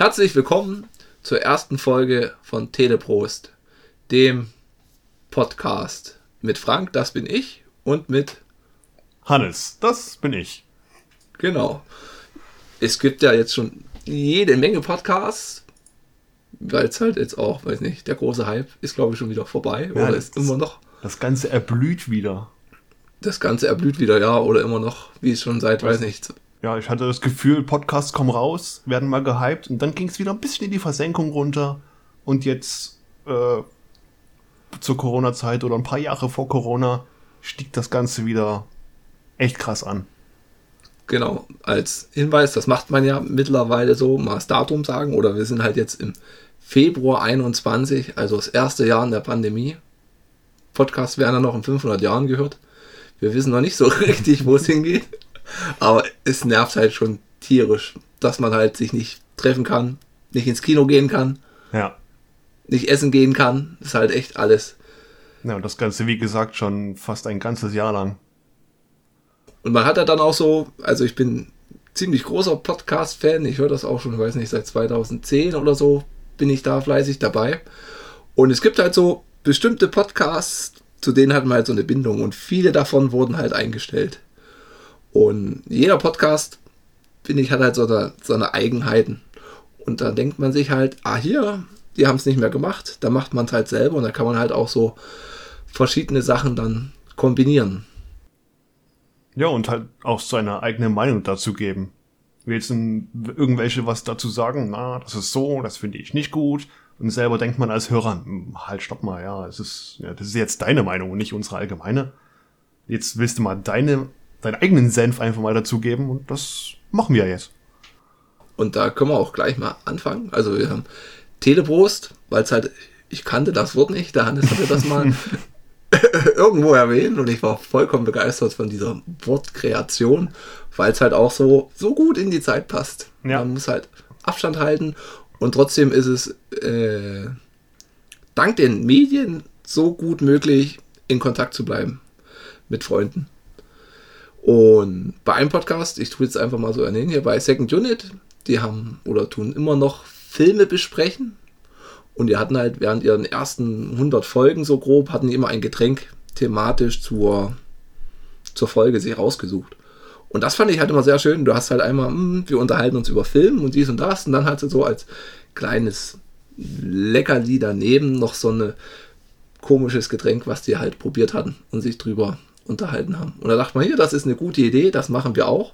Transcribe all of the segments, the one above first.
Herzlich willkommen zur ersten Folge von Teleprost, dem Podcast mit Frank, das bin ich, und mit Hannes, das bin ich. Genau. Es gibt ja jetzt schon jede Menge Podcasts, weil es halt jetzt auch, weiß nicht, der große Hype ist, glaube ich, schon wieder vorbei. Ja, oder ist immer noch. Das Ganze erblüht wieder. Das Ganze erblüht wieder, ja, oder immer noch, wie es schon seit, weiß nicht. Ja, ich hatte das Gefühl, Podcasts kommen raus, werden mal gehypt und dann ging es wieder ein bisschen in die Versenkung runter. Und jetzt äh, zur Corona-Zeit oder ein paar Jahre vor Corona stieg das Ganze wieder echt krass an. Genau, als Hinweis, das macht man ja mittlerweile so, mal das Datum sagen, oder wir sind halt jetzt im Februar 21, also das erste Jahr in der Pandemie. Podcasts werden dann noch in 500 Jahren gehört. Wir wissen noch nicht so richtig, wo es hingeht, aber es nervt halt schon tierisch, dass man halt sich nicht treffen kann, nicht ins Kino gehen kann, Ja. nicht essen gehen kann. Das ist halt echt alles. Ja, und das Ganze, wie gesagt, schon fast ein ganzes Jahr lang. Und man hat ja dann auch so, also ich bin ziemlich großer Podcast-Fan, ich höre das auch schon, weiß nicht, seit 2010 oder so bin ich da fleißig dabei. Und es gibt halt so bestimmte Podcasts, zu denen hat man halt so eine Bindung und viele davon wurden halt eingestellt. Und jeder Podcast, finde ich, hat halt so eine, so eine Eigenheiten. Und da denkt man sich halt, ah hier, die haben es nicht mehr gemacht, da macht man es halt selber und da kann man halt auch so verschiedene Sachen dann kombinieren. Ja, und halt auch seine eigene Meinung dazu geben. Willst du irgendwelche was dazu sagen? Na, das ist so, das finde ich nicht gut. Und selber denkt man als Hörer, hm, halt, stopp mal, ja, es ist, ja, das ist jetzt deine Meinung und nicht unsere allgemeine. Jetzt willst du mal deine, deinen eigenen Senf einfach mal dazugeben und das machen wir jetzt. Und da können wir auch gleich mal anfangen. Also wir haben Teleprost, weil es halt, ich kannte das Wort nicht, der Hannes hatte das mal irgendwo erwähnt und ich war vollkommen begeistert von dieser Wortkreation, weil es halt auch so, so gut in die Zeit passt. Ja. Man muss halt Abstand halten und trotzdem ist es äh, dank den Medien so gut möglich, in Kontakt zu bleiben mit Freunden. Und bei einem Podcast, ich tue jetzt einfach mal so erwähnen, hier bei Second Unit, die haben oder tun immer noch Filme besprechen. Und die hatten halt während ihren ersten 100 Folgen so grob, hatten die immer ein Getränk thematisch zur, zur Folge sich rausgesucht. Und das fand ich halt immer sehr schön. Du hast halt einmal, hm, wir unterhalten uns über Film und dies und das. Und dann halt so als kleines Leckerli daneben noch so ein komisches Getränk, was die halt probiert hatten und sich drüber unterhalten haben. Und da dachte man, hier, das ist eine gute Idee, das machen wir auch.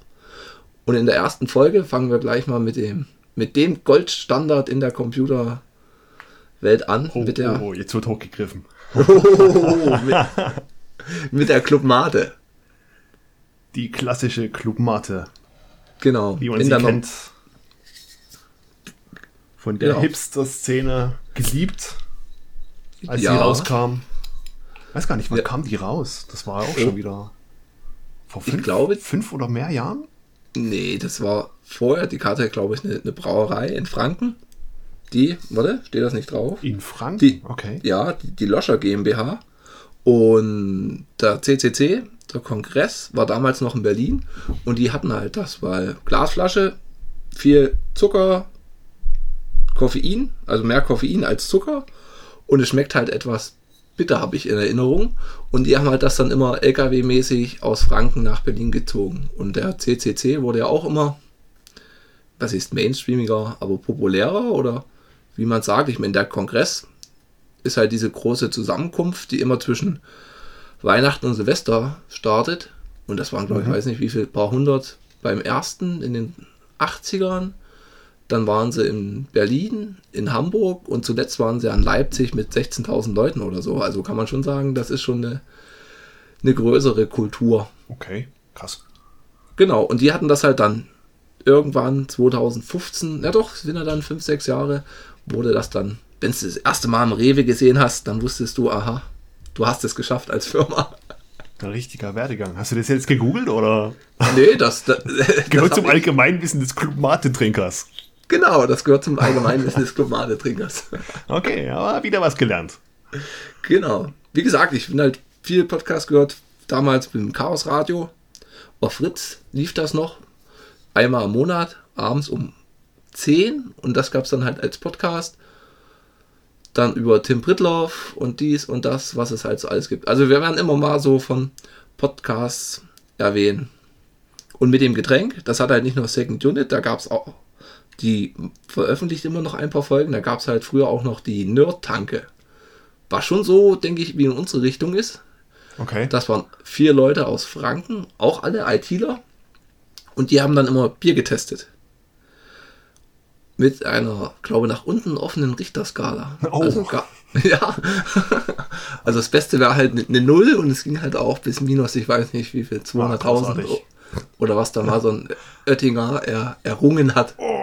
Und in der ersten Folge fangen wir gleich mal mit dem, mit dem Goldstandard in der Computerwelt an. Oh, mit der, oh, oh, jetzt wird hochgegriffen. mit, mit der Club Mate. Die klassische Clubmate, Genau. wie man in sie kennt. Von der Genau. Hipster-Szene geliebt, als Ja. sie rauskam. Weiß gar nicht, wann Ja. kam die raus? Das war auch Oh. schon wieder vor fünf, glaube- fünf oder mehr Jahren? Nee, das war vorher, die Karte, glaube ich, eine, eine Brauerei in Franken. Die, warte, steht das nicht drauf? In Franken? Die- okay. Ja, die, die Loscher GmbH. Und der CCC, der Kongress, war damals noch in Berlin. Und die hatten halt das, weil Glasflasche, viel Zucker, Koffein, also mehr Koffein als Zucker. Und es schmeckt halt etwas bitter, habe ich in Erinnerung. Und die haben halt das dann immer LKW-mäßig aus Franken nach Berlin gezogen. Und der CCC wurde ja auch immer, was ist mainstreamiger, aber populärer oder wie man sagt, ich meine, der Kongress ist halt diese große Zusammenkunft, die immer zwischen Weihnachten und Silvester startet. Und das waren, glaube ich, Mhm. weiß nicht wie viel, paar hundert beim ersten in den 80ern. Dann waren sie in Berlin, in Hamburg und zuletzt waren sie an Leipzig mit 16.000 Leuten oder so. Also kann man schon sagen, das ist schon eine, eine größere Kultur. Okay, krass. Genau, und die hatten das halt dann irgendwann 2015, ja doch, sind ja dann 5, 6 Jahre, wurde das dann, wenn du das erste Mal im Rewe gesehen hast, dann wusstest du, aha, du hast es geschafft als Firma. Ein richtiger Werdegang. Hast du das jetzt gegoogelt oder Nee, das, das, gehört das zum Allgemeinwissen des Clubmate-Trinkers? Genau, das gehört zum Allgemeinwissen des Glomadetrinkers. Okay, aber wieder was gelernt. Genau. Wie gesagt, ich bin halt viel Podcast gehört, damals beim Chaos Radio. Auf Fritz lief das noch. Einmal im Monat, abends um 10 und das gab es dann halt als Podcast. Dann über Tim Pritloff und dies und das, was es halt so alles gibt. Also wir werden immer mal so von Podcasts erwähnen. Und mit dem Getränk, das hat halt nicht nur Second Unit, da gab es auch, die veröffentlicht immer noch ein paar Folgen, da gab es halt früher auch noch die Nerd-Tanke. Was schon so, denke ich, wie in unsere Richtung ist. Okay. Das waren vier Leute aus Franken, auch alle ITler. Und die haben dann immer Bier getestet. Mit einer, glaube nach unten offenen Richterskala. Oh. Also, gar- ja. also das Beste wäre halt eine Null und es ging halt auch bis minus, ich weiß nicht wie viel, 200.000 Ah, großartig. oder was da mal so ein Oettinger er, errungen hat. Oh,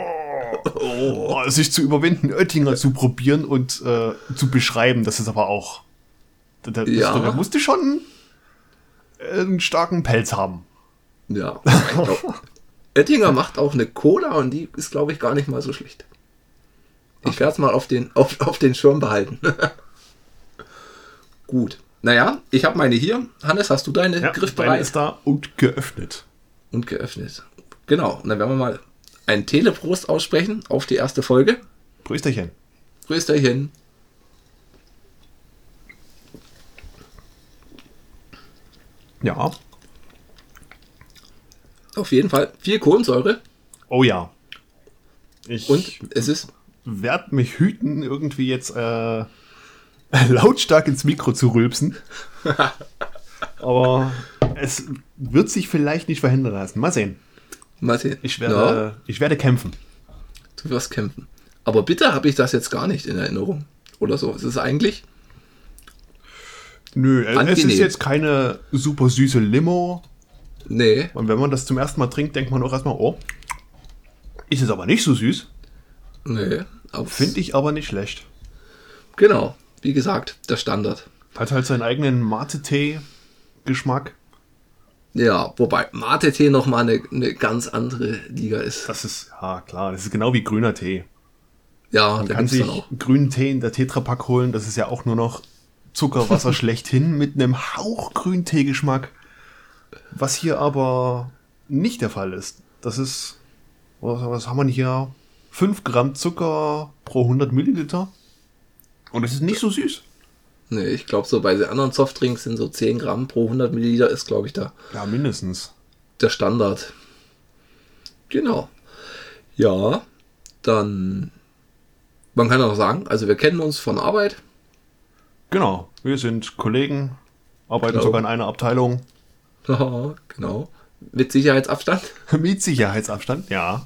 sich zu überwinden, Oettinger zu probieren und äh, zu beschreiben, das ist aber auch. Da, Ja. da musste schon einen starken Pelz haben. Ja. Oettinger macht auch eine Cola und die ist, glaube ich, gar nicht mal so schlecht. Ich werde es mal auf den, auf, auf den Schirm behalten. Gut. Naja, ich habe meine hier. Hannes, hast du deine Ja, griffbereit? deine ist da und geöffnet. und geöffnet. Genau. Und dann werden wir mal einen Teleprost aussprechen auf die erste Folge. Prösterchen. Hin. Ja. Auf jeden Fall viel Kohlensäure Oh ja. Ich und es ist werde mich hüten, irgendwie jetzt äh, lautstark ins Mikro zu rülpsen. Aber es wird sich vielleicht nicht verhindern lassen. Mal sehen. Sehen. Ich werde, Ja, ich werde kämpfen. du wirst kämpfen. Aber bitte habe ich das jetzt gar nicht in Erinnerung. Oder so. Es ist eigentlich Nö, es Angenehm. ist jetzt keine super süße Limo. nee, Und wenn man das zum ersten Mal trinkt, denkt man auch erstmal, oh, ist es aber nicht so süß. nee. es- Finde ich aber nicht schlecht. Genau, wie gesagt, der Standard. Hat halt seinen eigenen Mate-Tee-Geschmack. Ja, wobei Mate-Tee nochmal eine, eine ganz andere Liga ist. Das ist, ja klar, das ist genau wie grüner Tee. Ja, Man da kann sich grünen Tee in der Tetrapack holen. Das ist ja auch nur noch Zuckerwasser schlechthin mit einem Hauch Grünteegeschmack. Was hier aber nicht der Fall ist. Das ist, was, was haben wir hier? 5 Gramm Zucker pro 100 Milliliter. Und es ist nicht so süß. Nee, ich glaube, so bei den anderen Softdrinks sind so 10 Gramm pro 100 Milliliter, ist, glaube ich, da Ja, mindestens. der Standard. Genau. Ja, dann. Man kann auch sagen, also wir kennen uns von Arbeit. Genau. Wir sind Kollegen, arbeiten Genau. sogar in einer Abteilung. Genau. Mit Sicherheitsabstand. Mit Sicherheitsabstand, ja.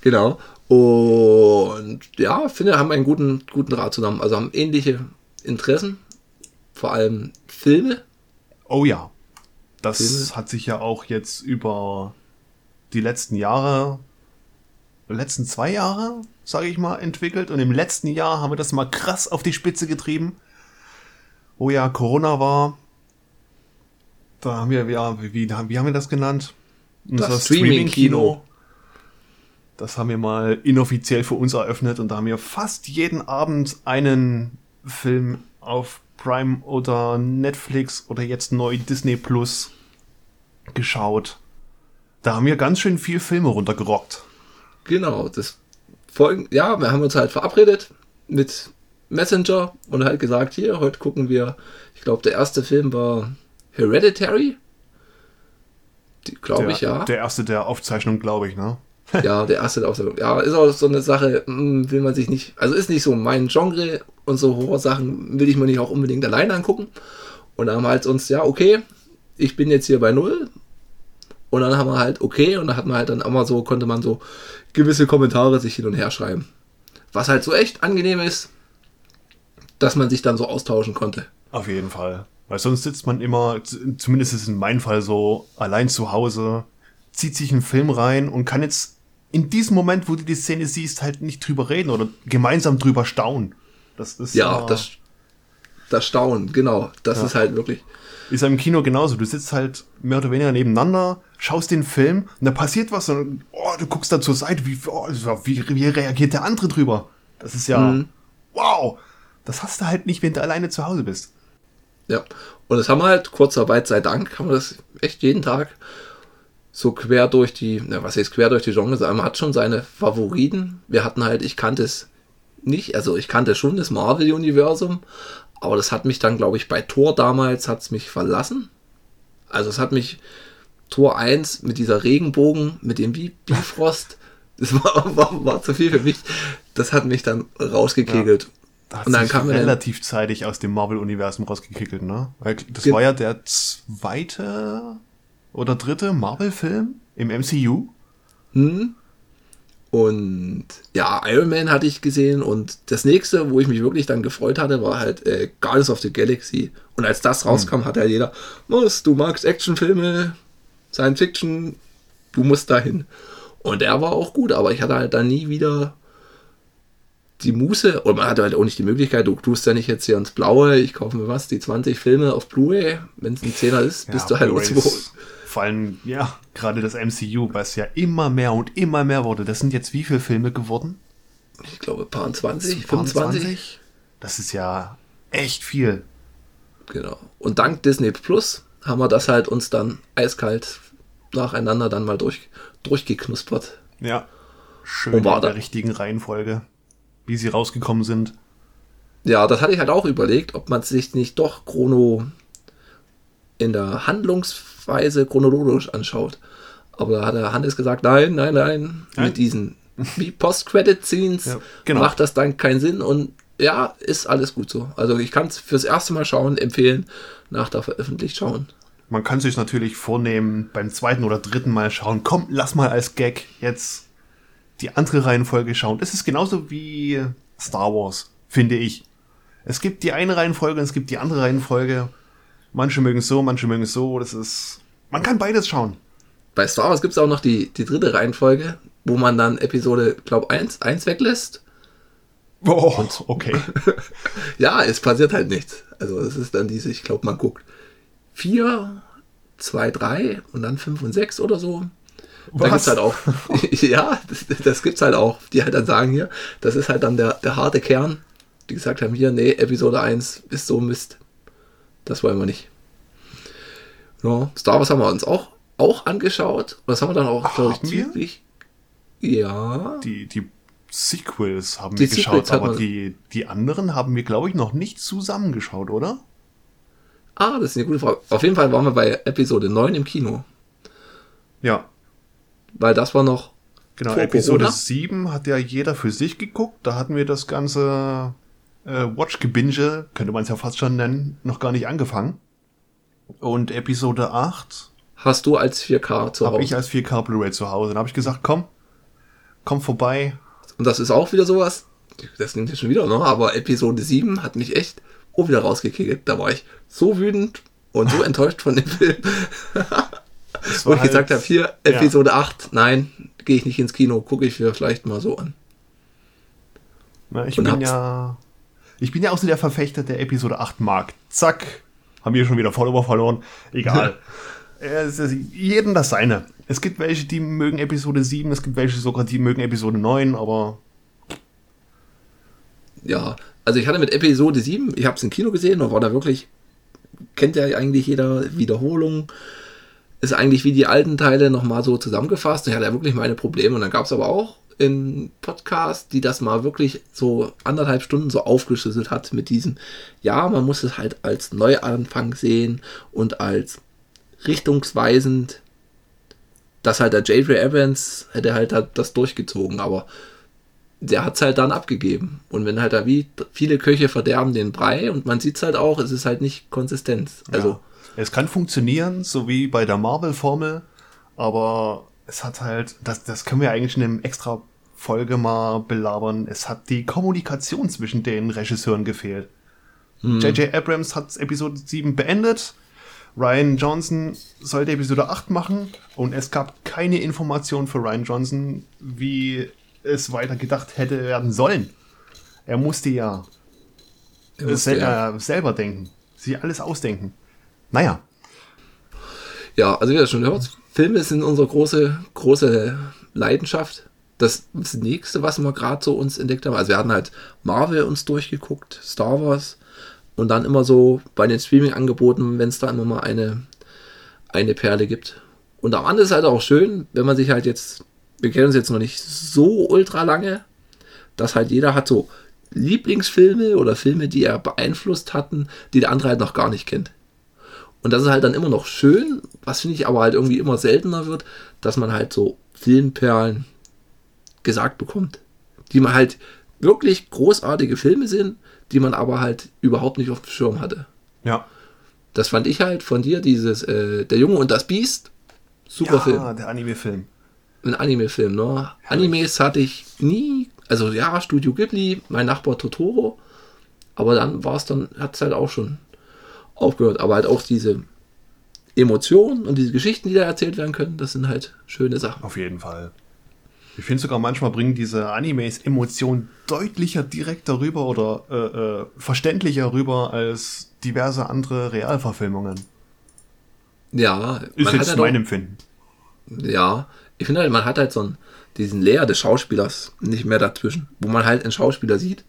Genau. Und ja, finde, haben einen guten, guten Rat zusammen. Also haben ähnliche Interessen. Vor allem Filme. Oh ja. Das Filme? hat sich ja auch jetzt über die letzten Jahre, letzten zwei Jahre, sage ich mal, entwickelt. Und im letzten Jahr haben wir das mal krass auf die Spitze getrieben. Wo ja Corona war. Da haben wir, ja, wie, wie, haben wir das genannt? Unser Streaming-Kino. Das haben wir mal inoffiziell für uns eröffnet und da haben wir fast jeden Abend einen Film auf Prime oder Netflix oder jetzt neu Disney Plus geschaut. Da haben wir ganz schön viel Filme runtergerockt. Genau. Das folgen, ja, wir haben uns halt verabredet mit Messenger und halt gesagt, hier, heute gucken wir, ich glaube, der erste Film war Hereditary. Glaube der, ich, ja. Der erste der Aufzeichnung, glaube ich, ne? Ja, der erste der Ausstellung. Ja, ist auch so eine Sache, hm, will man sich nicht, also ist nicht so mein Genre und so Horrorsachen will ich mir nicht auch unbedingt alleine angucken. Und dann haben wir halt uns, ja, okay, ich bin jetzt hier bei Null. Und dann haben wir halt, okay, und dann hat man halt dann immer so, konnte man so gewisse Kommentare sich hin und her schreiben. Was halt so echt angenehm ist, dass man sich dann so austauschen konnte. Auf jeden Fall. Weil sonst sitzt man immer, zumindest ist es in meinem Fall so, allein zu Hause, zieht sich einen Film rein und kann jetzt in diesem Moment, wo du die Szene siehst, halt nicht drüber reden oder gemeinsam drüber staunen. Das ist Ja, äh, das, das Staunen, genau. Das Ja. ist halt wirklich. ist im Kino genauso. Du sitzt halt mehr oder weniger nebeneinander, schaust den Film und da passiert was und oh, du guckst dann zur Seite, wie, oh, wie, wie reagiert der andere drüber? Das ist ja, Mhm. wow. Das hast du halt nicht, wenn du alleine zu Hause bist. Ja, und das haben wir halt, Kurzarbeit sei Dank, haben wir das echt jeden Tag so quer durch die, na, was heißt quer durch die Genres, man hat schon seine Favoriten. Wir hatten halt, ich kannte es nicht, also ich kannte schon das Marvel-Universum, aber das hat mich dann, glaube ich, bei Tor damals hat es mich verlassen. Also es hat mich Tor 1 mit dieser Regenbogen, mit dem Bifrost, das war, war, war zu viel für mich. Das hat mich dann rausgekegelt. Ja. Da und dann kam relativ zeitig aus dem Marvel-Universum rausgekickelt, ne? Weil das war ja der zweite oder dritte Marvel-Film im MCU. Hm. Und ja, Iron Man hatte ich gesehen und das nächste, wo ich mich wirklich dann gefreut hatte, war halt äh, Guardians of the Galaxy. Und als das hm. rauskam, hm. hat halt jeder, was, du magst Actionfilme, Science Fiction, du musst dahin. Und der war auch gut, aber ich hatte halt dann nie wieder die Muße, und man hatte halt auch nicht die Möglichkeit, du tust ja nicht jetzt hier ins Blaue, ich kaufe mir was, die 20 Filme auf Blu-ray, wenn es ein Zehner ist, ja, bist du halt irgendwo. Vor allem, ja, gerade das MCU, was ja immer mehr und immer mehr wurde. Das sind jetzt wie viele Filme geworden? Ich glaube, paar 20, 25. 20? Das ist ja echt viel. Genau. Und dank Disney Plus haben wir das halt uns dann eiskalt nacheinander dann mal durch, durchgeknuspert. Ja. Schön und war in der richtigen Reihenfolge wie sie rausgekommen sind. Ja, das hatte ich halt auch überlegt, ob man sich nicht doch chrono in der Handlungsweise chronologisch anschaut. Aber da hat der Hannes gesagt, nein, nein, nein, nein. mit diesen Post-Credit-Scenes ja, genau. macht das dann keinen Sinn und ja, ist alles gut so. Also ich kann es fürs erste Mal schauen, empfehlen, nach der veröffentlicht schauen. Man kann sich natürlich vornehmen, beim zweiten oder dritten Mal schauen, komm, lass mal als Gag jetzt die andere Reihenfolge schauen. Das ist genauso wie Star Wars, finde ich. Es gibt die eine Reihenfolge und es gibt die andere Reihenfolge. Manche mögen es so, manche mögen es so. Das ist. Man kann beides schauen. Bei Star Wars gibt es auch noch die, die dritte Reihenfolge, wo man dann Episode, glaube 1, 1 weglässt. Oh, und, okay. ja, es passiert halt nichts. Also es ist dann diese, ich glaube, man guckt 4, 2, 3 und dann 5 und 6 oder so. Was? Da gibt's halt auch, ja, das, das gibt's halt auch, die halt dann sagen hier, das ist halt dann der, der harte Kern, die gesagt haben, hier, nee, Episode 1 ist so Mist. Das wollen wir nicht. Ja, Star Wars haben wir uns auch, auch angeschaut. Das haben wir dann auch, glaube ich, ziemlich. Ja. Die, die Sequels haben die wir geschaut, aber die, die anderen haben wir, glaube ich, noch nicht zusammengeschaut, oder? Ah, das ist eine gute Frage. Auf jeden Fall waren wir bei Episode 9 im Kino. Ja weil das war noch. Genau, Episode Corona. 7 hat ja jeder für sich geguckt. Da hatten wir das ganze äh, Watch-Gebinge, könnte man es ja fast schon nennen, noch gar nicht angefangen. Und Episode 8 hast du als 4K zu Hause. Habe ich als 4K Blu-ray zu Hause. Dann habe ich gesagt, komm, komm vorbei. Und das ist auch wieder sowas, das nimmt jetzt schon wieder, ne? aber Episode 7 hat mich echt auch wieder rausgekickt. Da war ich so wütend und so enttäuscht von dem Film. Wo ich halt, gesagt habe, hier, Episode ja. 8, nein, gehe ich nicht ins Kino, gucke ich mir vielleicht mal so an. Na, ich Und bin ja. Ich bin ja auch so der Verfechter der Episode 8 mag. Zack, haben wir schon wieder Follower verloren. Egal. es ist jeden das seine. Es gibt welche, die mögen Episode 7, es gibt welche sogar, die mögen Episode 9, aber. Ja, also ich hatte mit Episode 7, ich habe es im Kino gesehen und war da wirklich, kennt ja eigentlich jeder Wiederholung ist eigentlich wie die alten Teile nochmal so zusammengefasst. Ich hatte ja wirklich meine Probleme und dann gab es aber auch in Podcast, die das mal wirklich so anderthalb Stunden so aufgeschlüsselt hat mit diesem, ja, man muss es halt als Neuanfang sehen und als richtungsweisend, dass halt der J.J. Evans hätte halt das durchgezogen, aber der hat es halt dann abgegeben. Und wenn halt da wie viele Köche verderben den Brei und man sieht es halt auch, es ist halt nicht Konsistenz. Also ja. Es kann funktionieren, so wie bei der Marvel-Formel, aber es hat halt, das, das können wir eigentlich in einem extra Folge mal belabern. Es hat die Kommunikation zwischen den Regisseuren gefehlt. J.J. Hm. Abrams hat Episode 7 beendet. Ryan Johnson sollte Episode 8 machen und es gab keine Information für Ryan Johnson, wie es weiter gedacht hätte werden sollen. Er musste ja, er musste, sel ja. selber denken, sich alles ausdenken. Naja. Ja, also wie ihr schon gehört, Filme sind unsere große, große Leidenschaft. Das, das nächste, was wir gerade so uns entdeckt haben, also wir hatten halt Marvel uns durchgeguckt, Star Wars und dann immer so bei den Streaming-Angeboten, wenn es da immer mal eine, eine Perle gibt. Und am Ende ist halt auch schön, wenn man sich halt jetzt, wir kennen uns jetzt noch nicht so ultra lange, dass halt jeder hat so Lieblingsfilme oder Filme, die er beeinflusst hatten, die der andere halt noch gar nicht kennt. Und das ist halt dann immer noch schön, was finde ich aber halt irgendwie immer seltener wird, dass man halt so Filmperlen gesagt bekommt, die man halt wirklich großartige Filme sind, die man aber halt überhaupt nicht auf dem Schirm hatte. Ja. Das fand ich halt von dir, dieses äh, Der Junge und das Biest, super ja, Film. der Anime-Film. Ein Anime-Film, ne? Animes hatte ich nie, also ja, Studio Ghibli, mein Nachbar Totoro, aber dann war es dann, hat es halt auch schon aufgehört. Aber halt auch diese Emotionen und diese Geschichten, die da erzählt werden können, das sind halt schöne Sachen. Auf jeden Fall. Ich finde sogar manchmal bringen diese Animes Emotionen deutlicher direkt darüber oder äh, äh, verständlicher rüber als diverse andere Realverfilmungen. Ja, Ist jetzt halt mein auch, Empfinden. ja, ich finde halt, man hat halt so einen, diesen Layer des Schauspielers nicht mehr dazwischen, wo man halt einen Schauspieler sieht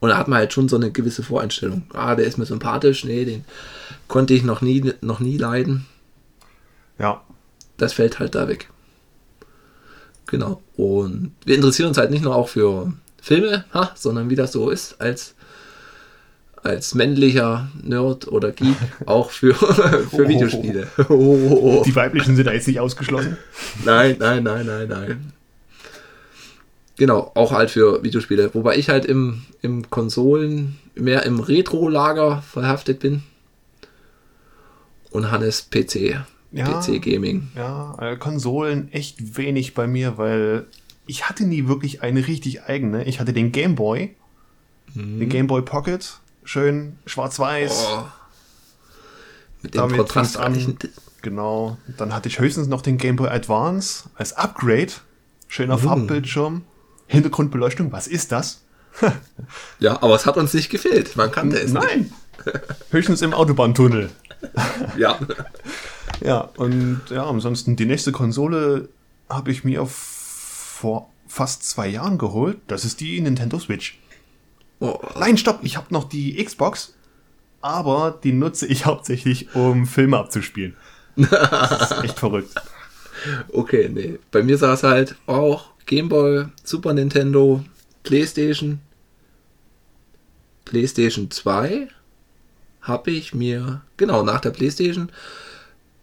und da hat man halt schon so eine gewisse Voreinstellung. Ah, der ist mir sympathisch, nee, den konnte ich noch nie, noch nie leiden. Ja. Das fällt halt da weg. Genau. Und wir interessieren uns halt nicht nur auch für Filme, ha, sondern wie das so ist, als, als männlicher Nerd oder Geek, auch für, für Videospiele. Oh. Die weiblichen sind da jetzt nicht ausgeschlossen. Nein, nein, nein, nein, nein. Genau, auch halt für Videospiele. Wobei ich halt im, im Konsolen mehr im Retro-Lager verhaftet bin. Und Hannes PC. Ja. PC Gaming. Ja, äh, Konsolen echt wenig bei mir, weil ich hatte nie wirklich eine richtig eigene. Ich hatte den Game Boy, den Game Boy Pocket, schön schwarz-weiß. Oh. Mit dem Damit kontrastreichen. fing's Genau. Dann hatte ich höchstens noch den Game Boy Advance als Upgrade. Schöner Farbbildschirm. Hintergrundbeleuchtung, was ist das? Ja, aber es hat uns nicht gefehlt. Man kannte es nicht. Nein. Höchstens im Autobahntunnel. Ja. Ja, und ja, ansonsten die nächste Konsole habe ich mir vor fast zwei Jahren geholt. Das ist die Nintendo Switch. Oh, Nein, stopp, ich habe noch die Xbox, aber die nutze ich hauptsächlich, um Filme abzuspielen. Das ist echt verrückt. okay, nee. Bei mir saß halt auch Game Boy, Super Nintendo, PlayStation. PlayStation 2 habe ich mir, genau, nach der PlayStation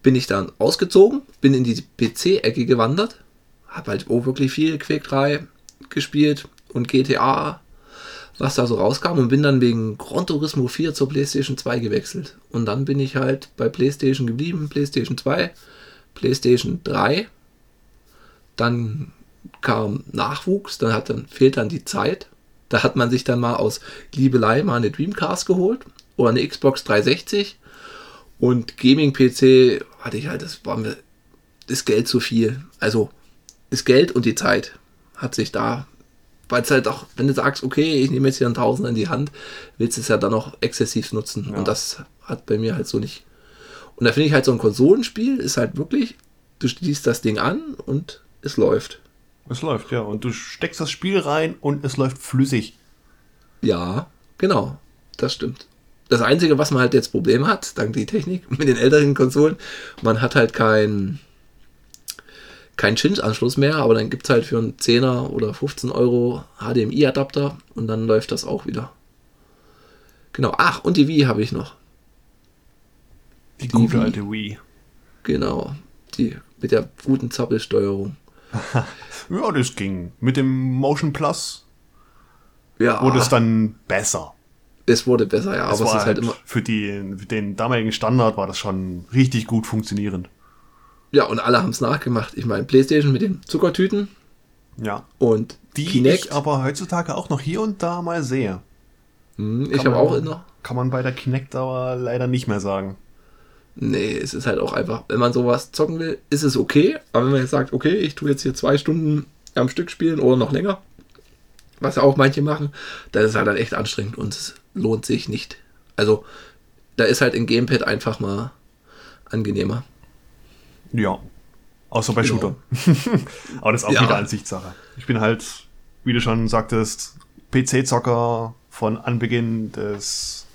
bin ich dann ausgezogen, bin in die PC-Ecke gewandert, habe halt auch wirklich viel Quake 3 gespielt und GTA, was da so rauskam und bin dann wegen Gran Turismo 4 zur PlayStation 2 gewechselt. Und dann bin ich halt bei PlayStation geblieben, PlayStation 2, PlayStation 3. Dann kam Nachwuchs, dann hat dann fehlt dann die Zeit. Da hat man sich dann mal aus Liebelei mal eine Dreamcast geholt oder eine Xbox 360 und Gaming-PC hatte ich halt, das war mir das Geld zu viel. Also das Geld und die Zeit hat sich da, weil es halt auch, wenn du sagst, okay, ich nehme jetzt hier einen Tausender in die Hand, willst du es ja dann auch exzessiv nutzen. Ja. Und das hat bei mir halt so nicht. Und da finde ich halt so ein Konsolenspiel ist halt wirklich, du schließt das Ding an und es läuft. Es läuft, ja. Und du steckst das Spiel rein und es läuft flüssig. Ja, genau. Das stimmt. Das Einzige, was man halt jetzt Problem hat, dank die Technik mit den älteren Konsolen, man hat halt kein kein Cinch-Anschluss mehr, aber dann gibt es halt für einen 10er oder 15 Euro HDMI-Adapter und dann läuft das auch wieder. Genau. Ach, und die Wii habe ich noch. Die Die gute Wii. alte Wii. Genau. Die mit der guten Zappelsteuerung. Ja, das ging. Mit dem Motion Plus Ja, wurde es dann besser. es wurde besser, ja, Es aber es ist halt immer. für, die, für den damaligen Standard war das schon richtig gut funktionierend. Ja, und alle haben es nachgemacht. Ich meine, PlayStation mit den Zuckertüten Ja. und Die Kinect. ich aber heutzutage auch noch hier und da mal sehe. Hm, ich habe auch noch. Kann man bei der Kinect aber leider nicht mehr sagen. Nee, es ist halt auch einfach, wenn man sowas zocken will, ist es okay. Aber wenn man jetzt sagt, okay, ich tue jetzt hier zwei Stunden am Stück spielen oder noch länger, was ja auch manche machen, dann ist es halt, dann echt anstrengend und es lohnt sich nicht. Also, da ist halt ein Gamepad einfach mal angenehmer. Ja. Außer bei Genau. Shooter. aber das ist auch Ja. wieder Ansichtssache. Ich bin halt, wie du schon sagtest, PC-Zocker von Anbeginn des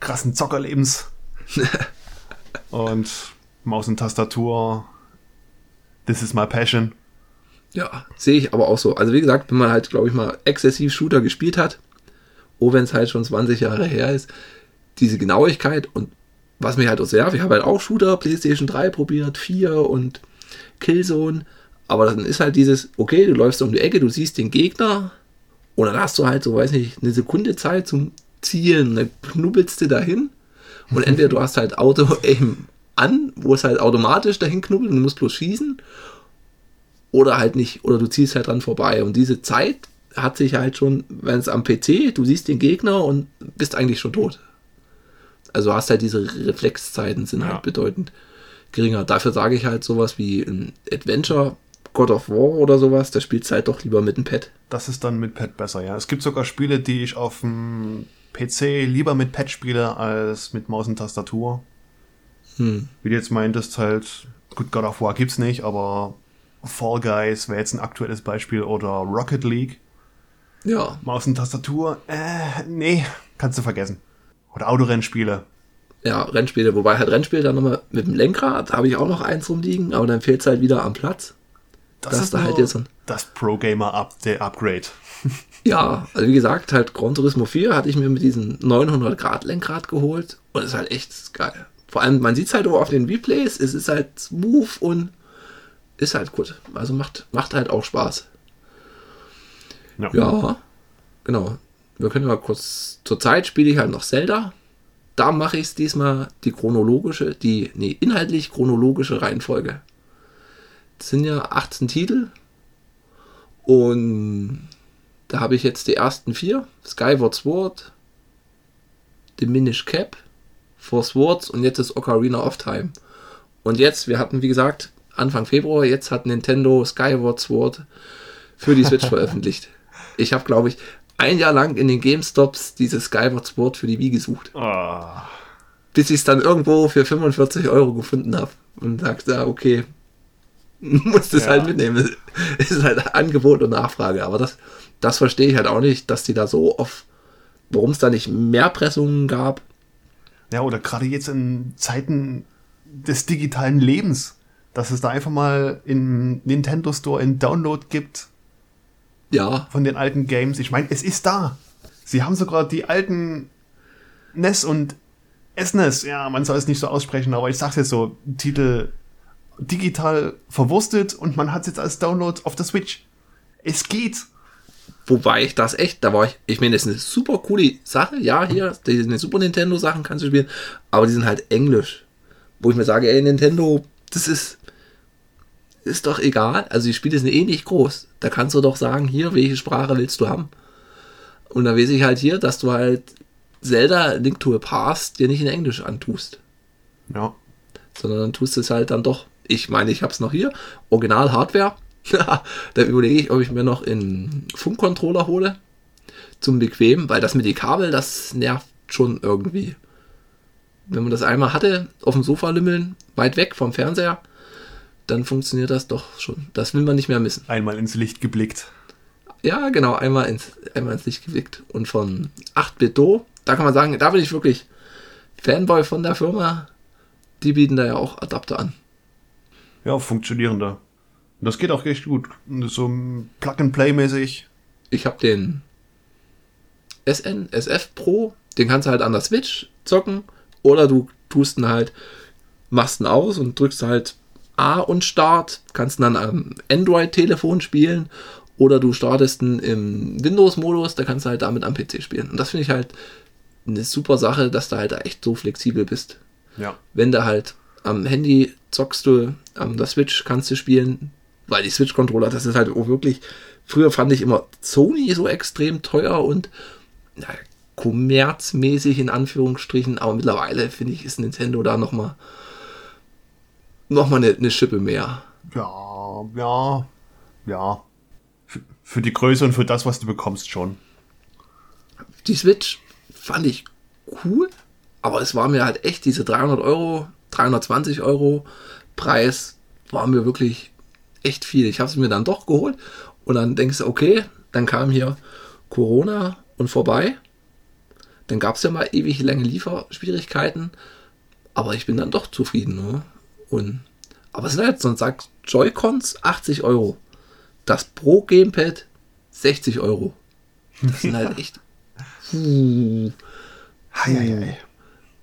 krassen Zockerlebens. und Maus und Tastatur This is my passion. Ja, sehe ich aber auch so. Also wie gesagt, wenn man halt, glaube ich, mal exzessiv Shooter gespielt hat, oh, wenn es halt schon 20 Jahre her ist, diese Genauigkeit und was mich halt auch sehr, ich habe halt auch Shooter, PlayStation 3 probiert, 4 und Killzone, aber dann ist halt dieses, okay, du läufst um die Ecke, du siehst den Gegner und dann hast du halt so, weiß nicht, eine Sekunde Zeit zum Zielen, dann knubbelst du dahin und entweder du hast halt Auto eben an, wo es halt automatisch dahin knubbelt und du musst bloß schießen oder halt nicht, oder du ziehst halt dran vorbei. Und diese Zeit hat sich halt schon, wenn es am PC, du siehst den Gegner und bist eigentlich schon tot. Also hast halt diese Reflexzeiten sind Ja. halt bedeutend geringer. Dafür sage ich halt sowas wie ein Adventure, God of War oder sowas, da spielst du halt doch lieber mit dem Pad. Das ist dann mit Pad besser, ja. Es gibt sogar Spiele, die ich auf dem PC lieber mit Pad spiele als mit Maus und Tastatur. Hm. Wie du jetzt meintest, halt, gut, God of War gibt's nicht, aber Fall Guys wäre jetzt ein aktuelles Beispiel oder Rocket League. Ja, Maus und Tastatur, äh, nee, kannst du vergessen. Oder Autorennspiele. ja, Rennspiele, wobei halt Rennspiele dann nochmal mit dem Lenkrad, habe ich auch noch eins rumliegen, aber dann fehlt es halt wieder am Platz. Das Das ist da halt jetzt ein- das Pro-Gamer-Upgrade. Ja, also wie gesagt, halt Gran Turismo 4 hatte ich mir mit diesem 900 Grad Lenkrad geholt und ist halt echt geil. Vor allem, man sieht es halt auch auf den Replays, es ist halt smooth und ist halt gut. Also macht, macht halt auch Spaß. Ja. Ja, genau. Wir können mal kurz, zur Zeit spiele ich halt noch Zelda. Da mache ich es diesmal die chronologische, die, nee, inhaltlich chronologische Reihenfolge. Das sind ja 18 Titel. Und da habe ich jetzt die ersten vier. Skyward Sword, Diminish Cap, Four Swords und jetzt ist Ocarina of Time. Und jetzt, wir hatten wie gesagt Anfang Februar, jetzt hat Nintendo Skyward Sword für die Switch veröffentlicht. Ich habe, glaube ich, ein Jahr lang in den GameStops dieses Skyward Sword für die Wii gesucht, Ah, bis ich es dann irgendwo für 45 Euro gefunden habe und sagte, okay, musst es Ja. halt mitnehmen. Es ist halt Angebot und Nachfrage, aber das, das verstehe ich halt auch nicht, dass die da so oft, warum es da nicht mehr Pressungen gab. Ja, oder gerade jetzt in Zeiten des digitalen Lebens, dass es da einfach mal im Nintendo Store einen Download gibt Ja, von den alten Games. Ich meine, es ist da. Sie haben sogar die alten NES und SNES, ja, man soll es nicht so aussprechen, aber ich sag's jetzt so, Titel digital verwurstet und man hat es jetzt als Download auf der Switch. Es geht. Wobei ich das echt, da war ich, ich meine, das ist eine super coole Sache. Ja, hier, die Super Nintendo Sachen kannst du spielen, aber die sind halt englisch. Wo ich mir sage, ey, Nintendo, das ist, ist doch egal. Also die Spiele sind eh nicht groß. Da kannst du doch sagen, hier, welche Sprache willst du haben? Und da weiß ich halt hier, dass du halt Zelda Link to a Past dir nicht in Englisch antust, Ja. sondern dann tust du es halt dann doch. Ich meine, ich habe es noch hier, Original Hardware. da überlege ich, ob ich mir noch einen Funkcontroller hole zum bequem, weil das mit den Kabel, das nervt schon irgendwie. Wenn man das einmal hatte, auf dem Sofa lümmeln, weit weg vom Fernseher, dann funktioniert das doch schon. Das will man nicht mehr missen. Einmal ins Licht geblickt. Ja, genau, einmal ins, einmal ins Licht geblickt. Und von 8-Bit-Do, da kann man sagen, da bin ich wirklich Fanboy von der Firma. Die bieten da ja auch Adapter an. Ja, funktionierender. Und das geht auch echt gut. So Plug-and-Play-mäßig. Ich habe den SN, SF Pro, den kannst du halt an der Switch zocken. Oder du tust ihn halt, machst ihn aus und drückst halt A und Start. Kannst ihn dann am Android-Telefon spielen. Oder du startest ihn im Windows-Modus, da kannst du halt damit am PC spielen. Und das finde ich halt eine super Sache, dass du halt echt so flexibel bist. Ja. Wenn du halt am Handy zockst du, am der Switch kannst du spielen, weil die Switch-Controller, das ist halt auch wirklich, früher fand ich immer Sony so extrem teuer und ja, kommerzmäßig in Anführungsstrichen, aber mittlerweile finde ich, ist Nintendo da nochmal noch mal eine, eine Schippe mehr. Ja, ja, ja. Für, für die Größe und für das, was du bekommst, schon. Die Switch fand ich cool, aber es war mir halt echt diese 300 Euro, 320 Euro Preis war mir wirklich echt viel. Ich habe es mir dann doch geholt und dann denkst du, okay, dann kam hier Corona und vorbei. Dann gab es ja mal ewig lange Lieferschwierigkeiten, aber ich bin dann doch zufrieden. Ne? Und Aber es sind halt so ein Sack Joy-Cons 80 Euro. Das Pro Gamepad 60 Euro. Das sind halt echt. Puh. Heieiei.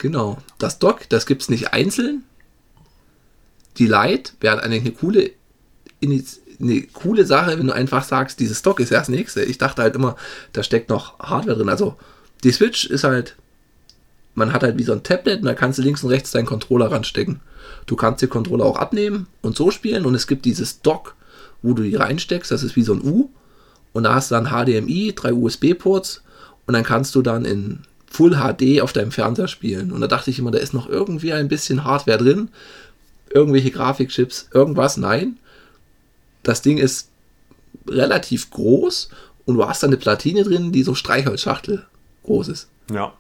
Genau. Das Dock, das gibt es nicht einzeln. Die Lite wäre eigentlich eine coole, eine coole Sache, wenn du einfach sagst, dieses Dock ist ja das nächste. Ich dachte halt immer, da steckt noch Hardware drin. Also die Switch ist halt, man hat halt wie so ein Tablet und da kannst du links und rechts deinen Controller ranstecken. Du kannst den Controller auch abnehmen und so spielen und es gibt dieses Dock, wo du die reinsteckst, das ist wie so ein U und da hast du dann HDMI, drei USB-Ports und dann kannst du dann in Full HD auf deinem Fernseher spielen. Und da dachte ich immer, da ist noch irgendwie ein bisschen Hardware drin, irgendwelche Grafikchips, irgendwas. Nein, das Ding ist relativ groß und du hast da eine Platine drin, die so Streichholzschachtel groß ist. Ja.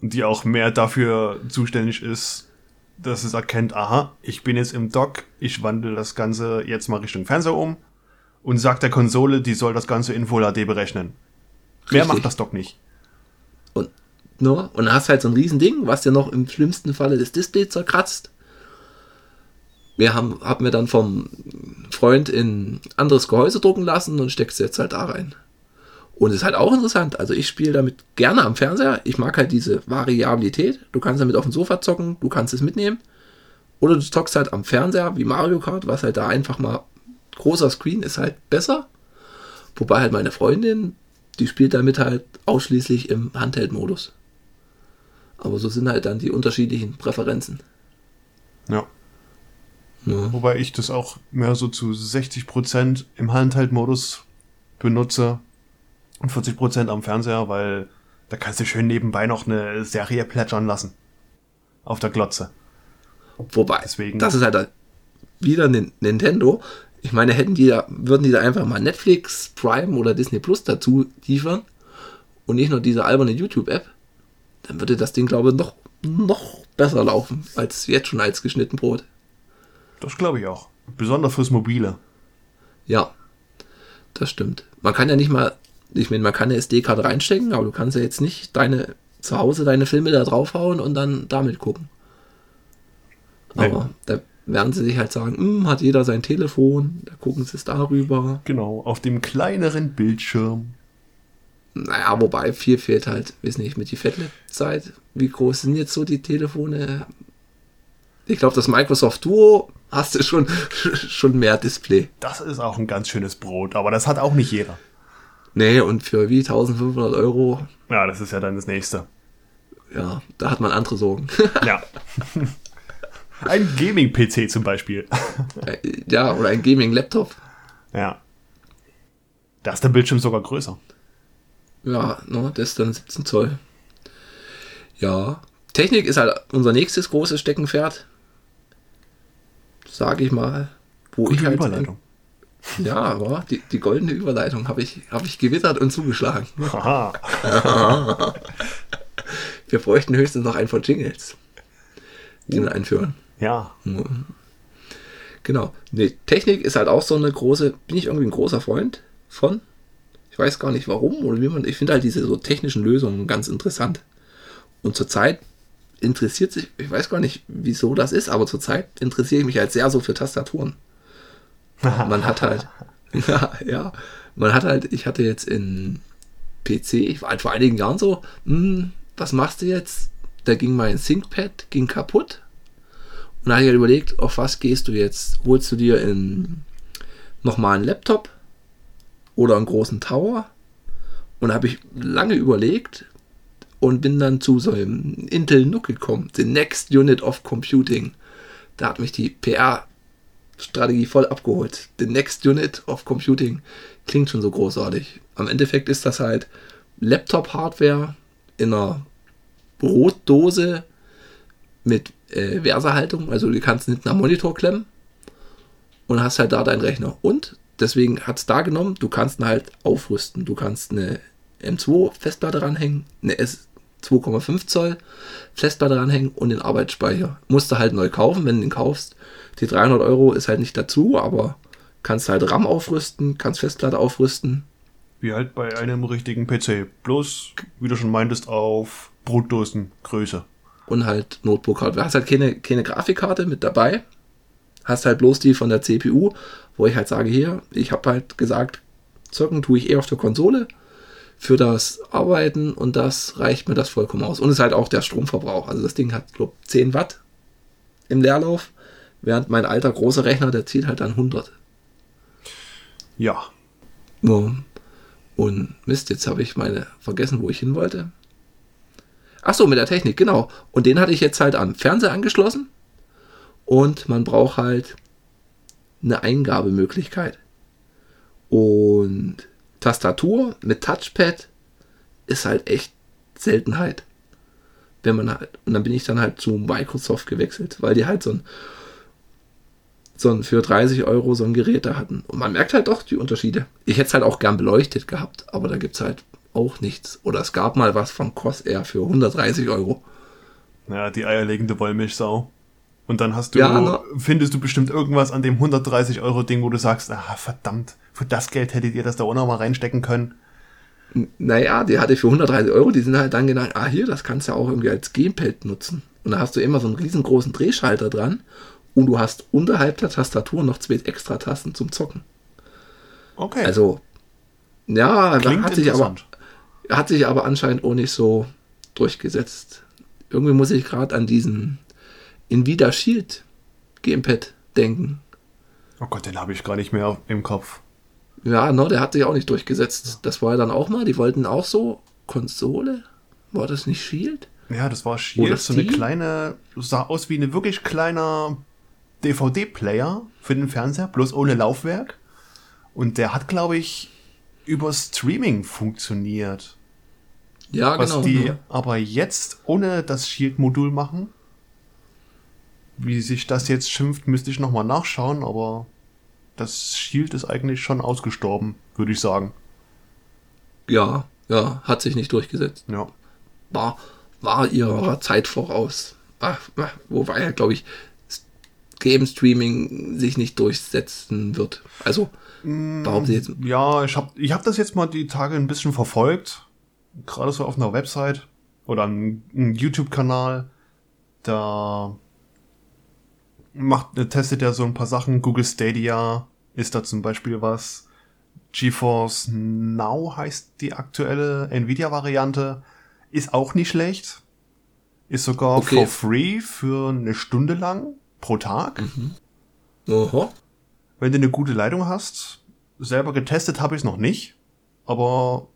Und die auch mehr dafür zuständig ist, dass es erkennt, aha, ich bin jetzt im Dock, ich wandle das Ganze jetzt mal Richtung Fernseher um und sagt der Konsole, die soll das Ganze in Full HD berechnen. Mehr Richtig. macht das Dock nicht. Und, ne? und dann hast halt so ein Riesending, was dir noch im schlimmsten Falle das Display zerkratzt. Wir haben, haben wir dann vom Freund in anderes Gehäuse drucken lassen und steckst jetzt halt da rein. Und ist halt auch interessant. Also ich spiele damit gerne am Fernseher. Ich mag halt diese Variabilität. Du kannst damit auf dem Sofa zocken, du kannst es mitnehmen. Oder du zockst halt am Fernseher wie Mario Kart, was halt da einfach mal großer Screen ist halt besser. Wobei halt meine Freundin, die spielt damit halt ausschließlich im Handheld-Modus. Aber so sind halt dann die unterschiedlichen Präferenzen. Ja. Ja. Wobei ich das auch mehr so zu 60% im Handheld-Modus benutze und 40% am Fernseher, weil da kannst du schön nebenbei noch eine Serie plätschern lassen. Auf der Glotze. Wobei, Deswegen- das ist halt wieder Nin- Nintendo. Ich meine, hätten die da, würden die da einfach mal Netflix, Prime oder Disney Plus dazu liefern und nicht nur diese alberne YouTube-App, dann würde das Ding, glaube ich, noch, noch besser laufen als jetzt schon als geschnitten Brot. Das glaube ich auch. Besonders fürs Mobile. Ja, das stimmt. Man kann ja nicht mal, ich meine, man kann eine SD-Karte reinstecken, aber du kannst ja jetzt nicht deine zu Hause deine Filme da draufhauen und dann damit gucken. Nee. Aber da werden sie sich halt sagen, "Hm, hat jeder sein Telefon, da gucken sie es darüber. Genau, auf dem kleineren Bildschirm. Naja, wobei viel fehlt halt, weiß nicht, mit die Fettlip-Zeit. Wie groß sind jetzt so die Telefone? Ich glaube, das Microsoft Duo hast du schon, schon mehr Display. Das ist auch ein ganz schönes Brot, aber das hat auch nicht jeder. Nee, und für wie 1500 Euro, Ja, das ist ja dann das nächste. ja, da hat man andere Sorgen. Ja. Ein Gaming-PC zum Beispiel. Ja, oder ein Gaming-Laptop. Ja. Da ist der Bildschirm sogar größer. Ja, ne, das ist dann 17 Zoll. Ja, Technik ist halt unser nächstes großes Steckenpferd. Sage ich mal. Wo Gute ich halt Überleitung. Ja, aber die, die goldene Überleitung habe ich, hab ich gewittert und zugeschlagen. Haha. Wir bräuchten höchstens noch einen von Jingles, die wir einführen. Ja. Genau. Nee, Technik ist halt auch so eine große, bin ich irgendwie ein großer Freund von. Ich weiß gar nicht warum oder wie man, ich finde halt diese so technischen Lösungen ganz interessant. Und zurzeit interessiert sich, ich weiß gar nicht, wieso das ist, aber zurzeit interessiere ich mich halt sehr so für Tastaturen. Man hat halt, ja, ja, man hat halt, ich hatte jetzt in PC, ich war halt vor einigen Jahren so, hm, was machst du jetzt? Da ging mein ThinkPad, ging kaputt. Und da habe ich halt überlegt, auf was gehst du jetzt? Holst du dir in nochmal einen Laptop oder einen großen Tower? Und habe ich lange überlegt und bin dann zu so einem Intel NUC gekommen, the Next Unit of Computing. Da hat mich die PR-Strategie voll abgeholt. The Next Unit of Computing klingt schon so großartig. Am Endeffekt ist das halt Laptop-Hardware in einer Rotdose mit äh, Versahaltung, also du kannst hinten am Monitor klemmen und hast halt da deinen Rechner. Und deswegen hat es da genommen, du kannst ihn halt aufrüsten. Du kannst eine M2-Festplatte ranhängen, eine S2,5 Zoll Festplatte ranhängen und den Arbeitsspeicher. Musst du halt neu kaufen, wenn du den kaufst. Die 300 Euro ist halt nicht dazu, aber kannst halt RAM aufrüsten, kannst Festplatte aufrüsten. Wie halt bei einem richtigen PC. Bloß, wie du schon meintest, auf Brotdosengröße. und halt Notebook hat. Du hast halt keine, keine Grafikkarte mit dabei. hast halt bloß die von der CPU, wo ich halt sage, hier, ich habe halt gesagt, zocken tue ich eher auf der Konsole für das Arbeiten und das reicht mir das vollkommen aus. Und es ist halt auch der Stromverbrauch. Also das Ding hat, glaube 10 Watt im Leerlauf, während mein alter großer Rechner, der zieht halt dann 100. Ja. Ja. Und Mist, jetzt habe ich meine vergessen, wo ich hin wollte. Ach so, mit der Technik, genau. Und den hatte ich jetzt halt am Fernseher angeschlossen. Und man braucht halt eine Eingabemöglichkeit. Und Tastatur mit Touchpad ist halt echt Seltenheit. Wenn man halt, und dann bin ich dann halt zu Microsoft gewechselt, weil die halt so ein, so ein für 30 Euro so ein Gerät da hatten. Und man merkt halt doch die Unterschiede. Ich hätte es halt auch gern beleuchtet gehabt, aber da gibt es halt auch nichts. Oder es gab mal was von Crossair für 130 Euro. Ja, die eierlegende Wollmilchsau. Und dann hast du, Ja, ne? findest du bestimmt irgendwas an dem 130 Euro Ding, wo du sagst, ah, verdammt, für das Geld hättet ihr das da auch noch mal reinstecken können. Naja, die hatte ich für 130 Euro, die sind halt dann gedacht, ah hier, das kannst du ja auch irgendwie als Gamepad nutzen. Und da hast du immer so einen riesengroßen Drehschalter dran und du hast unterhalb der Tastatur noch zwei extra Tasten zum Zocken. Okay. Also, ja, Klingt hat sich, aber, hat sich aber anscheinend auch nicht so durchgesetzt. Irgendwie muss ich gerade an diesen Nvidia Shield Gamepad denken. Oh Gott, den habe ich gar nicht mehr im Kopf. Ja, no, der hat sich auch nicht durchgesetzt. Das war ja dann auch mal, die wollten auch so Konsole. War das nicht Shield? Ja, das war Shield, Oder so eine kleine, sah aus wie eine wirklich kleiner DVD-Player für den Fernseher, bloß ohne Laufwerk. Und der hat, glaube ich, über Streaming funktioniert. Ja, Was genau. die ja. aber jetzt ohne das Shield-Modul machen. Wie sich das jetzt schimpft, müsste ich nochmal nachschauen, aber das Shield ist eigentlich schon ausgestorben, würde ich sagen. ja, ja, hat sich nicht durchgesetzt. Ja. War, war ihrer Zeit voraus. Ach, ach, wobei ja, glaube ich, Game Streaming sich nicht durchsetzen wird. Also, warum sie jetzt. Ja, ich habe ich hab das jetzt mal die Tage ein bisschen verfolgt. Gerade so auf einer Website oder einem, einem YouTube-Kanal. Da macht, äh, testet er so ein paar Sachen. Google Stadia ist da zum Beispiel was. GeForce Now heißt die aktuelle Nvidia-Variante. Ist auch nicht schlecht. Ist sogar Okay. for free für eine Stunde lang pro Tag. Oho. Wenn du eine gute Leitung hast, selber getestet habe ich es noch nicht, aber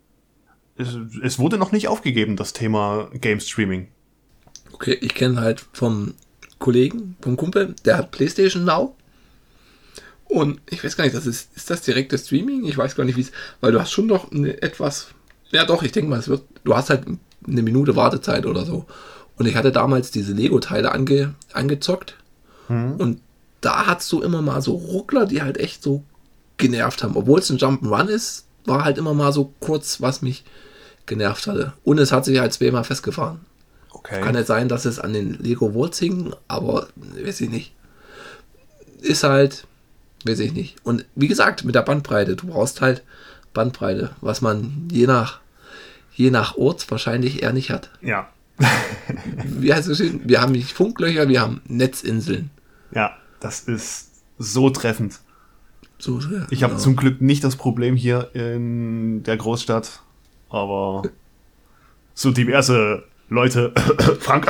es, es wurde noch nicht aufgegeben, das Thema Game Streaming. Okay, ich kenne halt vom Kollegen, vom Kumpel, der hat PlayStation Now. Und ich weiß gar nicht, das ist, ist das direkte Streaming? Ich weiß gar nicht, wie es, weil du hast schon noch eine etwas, ja doch, ich denke mal, es wird, du hast halt eine Minute Wartezeit oder so. Und ich hatte damals diese Lego-Teile ange, angezockt. Und da hattest du immer mal so Ruckler, die halt echt so genervt haben. Obwohl es ein Jump'n'Run ist, war halt immer mal so kurz, was mich genervt hatte. Und es hat sich halt zweimal festgefahren. Okay. Kann nicht sein, dass es an den Lego hing, aber weiß ich nicht. Ist halt, weiß ich nicht. Und wie gesagt, mit der Bandbreite, du brauchst halt Bandbreite, was man je nach, je nach Ort wahrscheinlich eher nicht hat. ja. Wie heißt es schön? Wir haben nicht Funklöcher, wir haben Netzinseln. Ja, das ist so treffend. So, ja, Ich habe genau. zum Glück nicht das Problem hier in der Großstadt, aber so diverse Leute, Frank,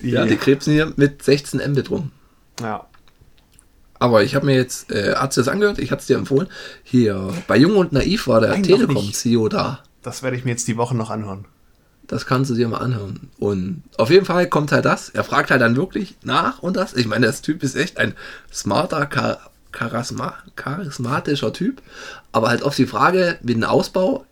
die, Ja, die krebsen hier mit 16 Mbit rum. ja, Aber ich habe mir jetzt, äh, hast du das angehört? Ich hatte es dir empfohlen. Hier, bei Jung und Naiv war der Telekom-CEO da. das werde ich mir jetzt die Woche noch anhören. Das kannst du dir mal anhören. Und auf jeden Fall kommt halt das. Er fragt halt dann wirklich nach und das. Ich meine, das Typ ist echt ein smarter, char charisma charismatischer Typ. Aber halt auf die Frage mit dem Ausbau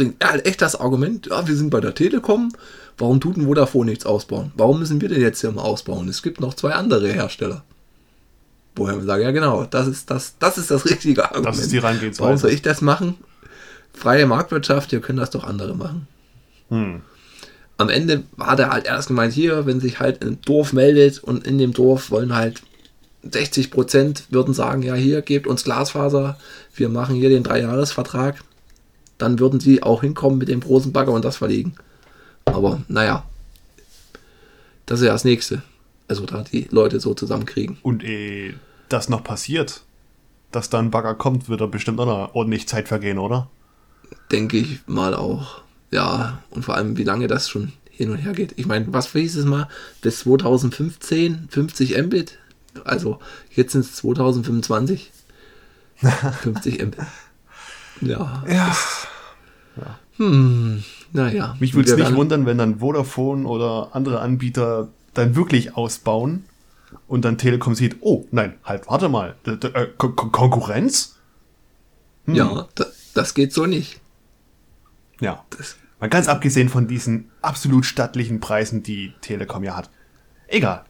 bringt er halt echt das Argument, ja, wir sind bei der Telekom. Warum tut denn Vodafone nichts ausbauen? Warum müssen wir denn jetzt hier mal ausbauen? Es gibt noch zwei andere Hersteller. Woher wir sagen, ja genau, das ist das, das ist das richtige Argument. Das ist die Herangehensweise. Warum soll ich das machen? Freie Marktwirtschaft, ihr könnt das doch andere machen. Hm. Am Ende hat er halt erst gemeint, hier, wenn sich halt ein Dorf meldet und in dem Dorf wollen halt 60 Prozent würden sagen, ja, hier, gebt uns Glasfaser, wir machen hier den Dreijahresvertrag, dann würden sie auch hinkommen mit dem großen Bagger und das verlegen. Aber naja, das ist ja das Nächste. Also da die Leute so zusammenkriegen. Und eh das noch passiert, dass da ein Bagger kommt, wird da bestimmt auch noch ordentlich Zeit vergehen, oder? Denke ich mal auch. Ja, und vor allem, wie lange das schon hin und her geht. Ich meine, was hieß es mal? Bis 2015 50 Mbit. Also jetzt sind es 2025. 50 Mbit. Ja. Ja. Hm, naja. Mich würde es nicht wundern, wenn dann Vodafone oder andere Anbieter dann wirklich ausbauen und dann Telekom sieht, oh nein, halt, warte mal, d- d- äh, Kon Kon Konkurrenz? Hm. Ja, da, das geht so nicht. Ja. Das, Mal ganz abgesehen von diesen absolut stattlichen Preisen, die Telekom ja hat. Egal.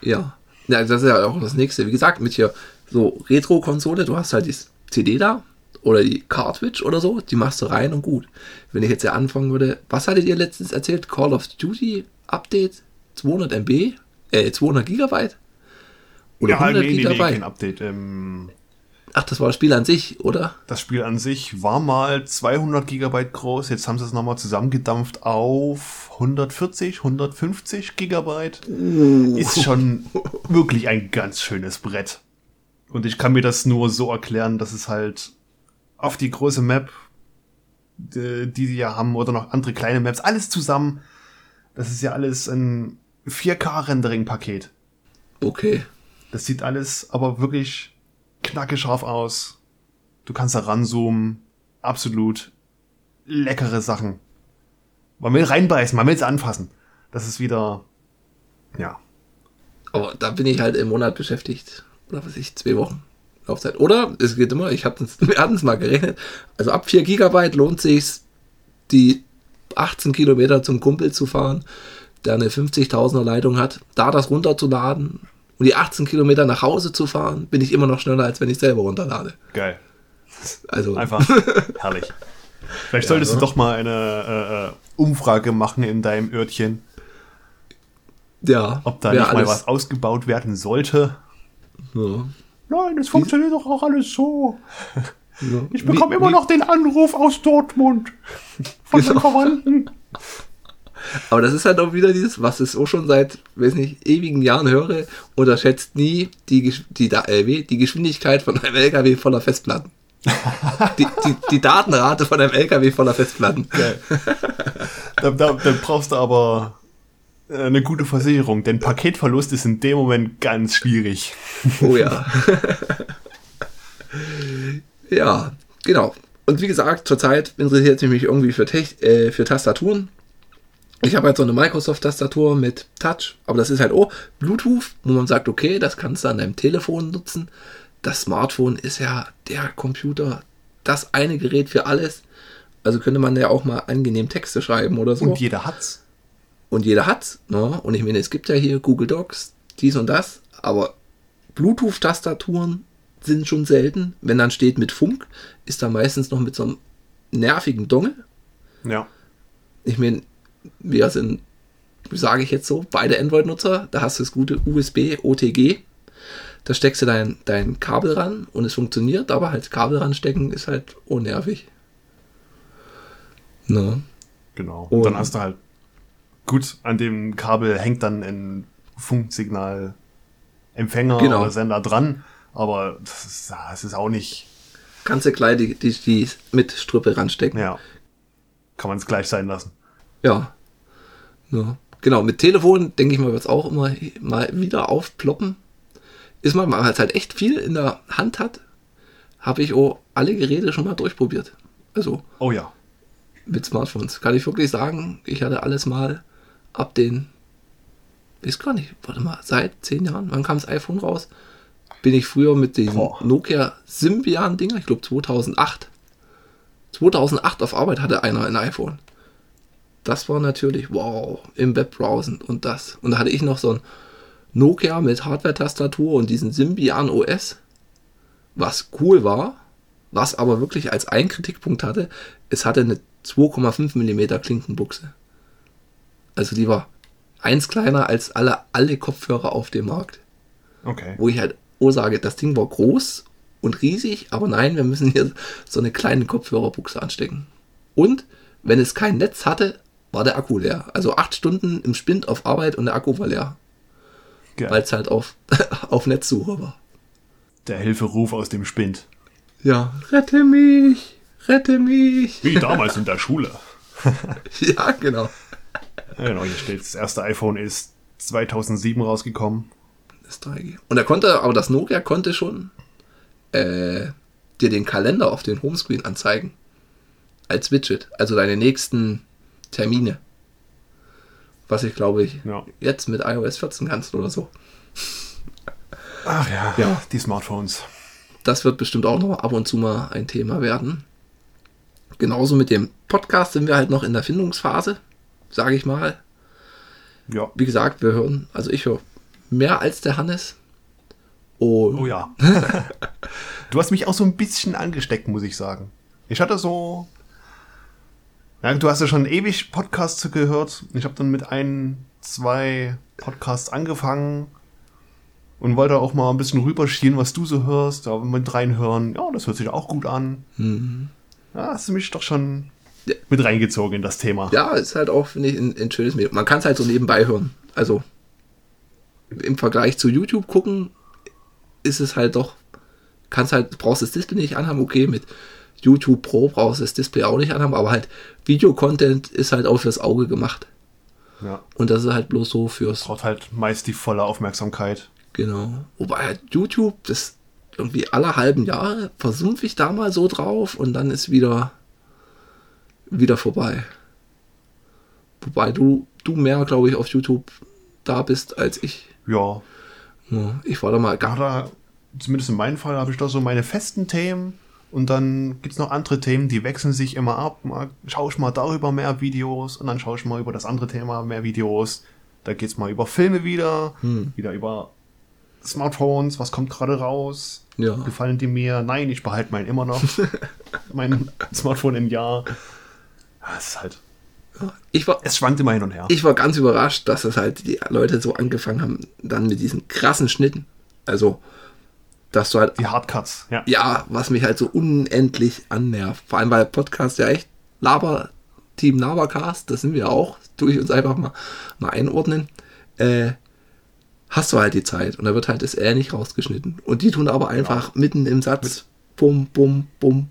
ja. Ja, das ist ja auch das nächste. Wie gesagt, mit hier so Retro-Konsole, du hast halt die CD da oder die Cartridge oder so, die machst du rein und gut. Wenn ich jetzt ja anfangen würde, was hattet ihr letztens erzählt? Call of Duty Update 200 MB? Äh, 200 Gigabyte? Oder 100 Gigabyte? kein Update. Ähm, Ach, das war das Spiel an sich, oder? das Spiel an sich war mal 200 Gigabyte groß, jetzt haben sie es nochmal zusammengedampft auf 140, 150 Gigabyte. Ist schon wirklich ein ganz schönes Brett. Und ich kann mir das nur so erklären, dass es halt auf die große Map, die die sie ja haben, oder noch andere kleine Maps, alles zusammen, das ist ja alles ein 4K-Rendering-Paket. Okay. Das sieht alles aber wirklich knackescharf aus. Du kannst da ranzoomen. Absolut leckere Sachen. Man will reinbeißen, man will es anfassen. Das ist wieder, ja. Aber da bin ich halt im Monat beschäftigt. Oder was weiß ich, zwei Wochen Laufzeit. Oder es geht immer, ich hab's, wir hatten es mal gerechnet. Also ab 4 Gigabyte lohnt sich die 18 Kilometer zum Kumpel zu fahren, der eine 50.000er Leitung hat, da das runterzuladen und die 18 Kilometer nach Hause zu fahren, bin ich immer noch schneller, als wenn ich selber runterlade. Geil. Also, Einfach herrlich. Vielleicht solltest Ja, du ne? doch mal eine äh, äh, Umfrage machen in deinem Örtchen, ja, ob da nicht mal was ausgebaut werden sollte. Ja, Nein, es funktioniert doch auch alles so. ja. Ich bekomme immer wie- noch den Anruf aus Dortmund von Genau. den Verwandten. Aber das ist halt auch wieder dieses, was ich auch schon seit, weiß nicht, ewigen Jahren höre, unterschätzt nie die, die, Da- LW, die Geschwindigkeit von einem LKW voller Festplatten. die, die, die Datenrate von einem LKW voller Festplatten. Da, da, da brauchst du aber äh, eine gute Versicherung, denn Paketverlust ist in dem Moment ganz schwierig. Oh ja. ja, genau. Und wie gesagt, zurzeit interessiert es mich irgendwie für, Tech, äh, für Tastaturen. Ich habe halt so eine Microsoft-Tastatur mit Touch, aber das ist halt auch Bluetooth, wo man sagt, okay, das kannst du an deinem Telefon nutzen. Das Smartphone ist ja der Computer, das eine Gerät für alles. Also könnte man ja auch mal angenehm Texte schreiben oder so. Und jeder hat's. Und jeder hat's. Ne? Und ich meine, es gibt ja hier Google Docs, dies und das, aber Bluetooth-Tastaturen sind schon selten. Wenn dann steht mit Funk, ist da meistens noch mit so einem nervigen Dongle. Ja. Ich meine, wir sind, sage ich jetzt so, beide Android-Nutzer, da hast du das gute USB, OTG. Da steckst du dein, dein Kabel ran und es funktioniert, aber halt Kabel ranstecken ist halt unnervig. Ne? Genau. Und- Und dann hast du halt, gut, an dem Kabel hängt dann ein Funksignal Empfänger Genau. oder Sender dran, aber das ist, das ist auch nicht, Kannst du gleich die, die, die mit Strüppe ranstecken. ja, kann man es gleich sein lassen. Ja. ja. Genau, mit Telefon, denke ich mal, wird es auch immer mal wieder aufploppen. Ist man, weil man halt echt viel in der Hand hat, habe ich auch alle Geräte schon mal durchprobiert. Also Oh ja. mit Smartphones. Kann ich wirklich sagen, ich hatte alles mal ab den, weiß gar nicht, warte mal, seit zehn Jahren, wann kam das iPhone raus? Bin ich früher mit den. Nokia Symbian-Dinger, ich glaube 2008. 2008 auf Arbeit hatte einer ein iPhone. Das war natürlich, wow, im Web browsen und das. Und da hatte ich noch so ein Nokia mit Hardware-Tastatur und diesen Symbian OS, was cool war, was aber wirklich als einen Kritikpunkt hatte, es hatte eine 2,5 mm Klinkenbuchse. Also die war eins kleiner als alle, alle Kopfhörer auf dem Markt. Okay. Wo ich halt oh sage, das Ding war groß und riesig, aber nein, wir müssen hier so eine kleine Kopfhörerbuchse anstecken. Und wenn es kein Netz hatte, war der Akku leer. Also acht Stunden im Spind auf Arbeit und der Akku war leer. Weil es halt auf, auf Netzsuche war. Der Hilferuf aus dem Spind. Ja, rette mich, rette mich. Wie damals in der Schule. Ja, genau. Ja, genau, hier steht, das erste iPhone ist 2007 rausgekommen. Das 3G. Und er konnte, aber das Nokia konnte schon äh, dir den Kalender auf den Homescreen anzeigen. Als Widget. Also deine nächsten Termine. Was ich glaube ich Ja. jetzt mit iOS 14 kannst oder so. Ach ja, Ja. die Smartphones. Das wird bestimmt auch noch ab und zu mal ein Thema werden. Genauso mit dem Podcast sind wir halt noch in der Findungsphase, sage ich mal. Ja. Wie gesagt, wir hören, also ich höre mehr als der Hannes. Und Oh ja. du hast mich auch so ein bisschen angesteckt, muss ich sagen. Ich hatte so. Ja, du hast ja schon ewig Podcasts gehört. Ich habe dann mit ein, zwei Podcasts angefangen und wollte auch mal ein bisschen rüberschielen, was du so hörst. Da mit reinhören. Ja, das hört sich auch gut an. Ja, hast du mich doch schon. Mit reingezogen in das Thema. Ja, ist halt auch, finde ich, ein, ein schönes Medium. Man kann es halt so nebenbei hören. Also im Vergleich zu YouTube gucken, ist es halt doch, kannst halt, brauchst das Display nicht anhaben, okay, mit YouTube Pro brauchst du das Display auch nicht anhaben, aber halt Videocontent ist halt auch fürs Auge gemacht. Ja. Und das ist halt bloß so fürs, Braucht halt meist die volle Aufmerksamkeit. genau. Wobei halt YouTube, das irgendwie alle halben Jahre versumpfe ich da mal so drauf und dann ist wieder, wieder vorbei. Wobei du, du mehr, glaube ich, auf YouTube da bist als ich. Ja, Ja, ich war da mal gar da, zumindest in meinem Fall, habe ich da so meine festen Themen und dann gibt es noch andere Themen, die wechseln sich immer ab. Mal schaue ich mal darüber mehr Videos und dann schaue ich mal über das andere Thema mehr Videos. Da geht es mal über Filme wieder, wieder über Smartphones, was kommt gerade raus. Ja. Gefallen die mir? Nein, ich behalte meinen immer noch. mein Smartphone im Jahr. Ja, es ist halt. Ich war, Es schwankt immer hin und her. ich war ganz überrascht, dass das halt die Leute so angefangen haben, dann mit diesen krassen Schnitten. Also, dass du halt, die Hardcuts, ja. ja, was mich halt so unendlich annervt. Vor allem bei Podcast ja echt Laber, Team Labercast, das sind wir auch, tue ich uns einfach mal, mal einordnen. Äh, hast du halt die Zeit und da wird halt das R nicht rausgeschnitten. Und die tun aber einfach mitten im Satz, bum, bum, bum,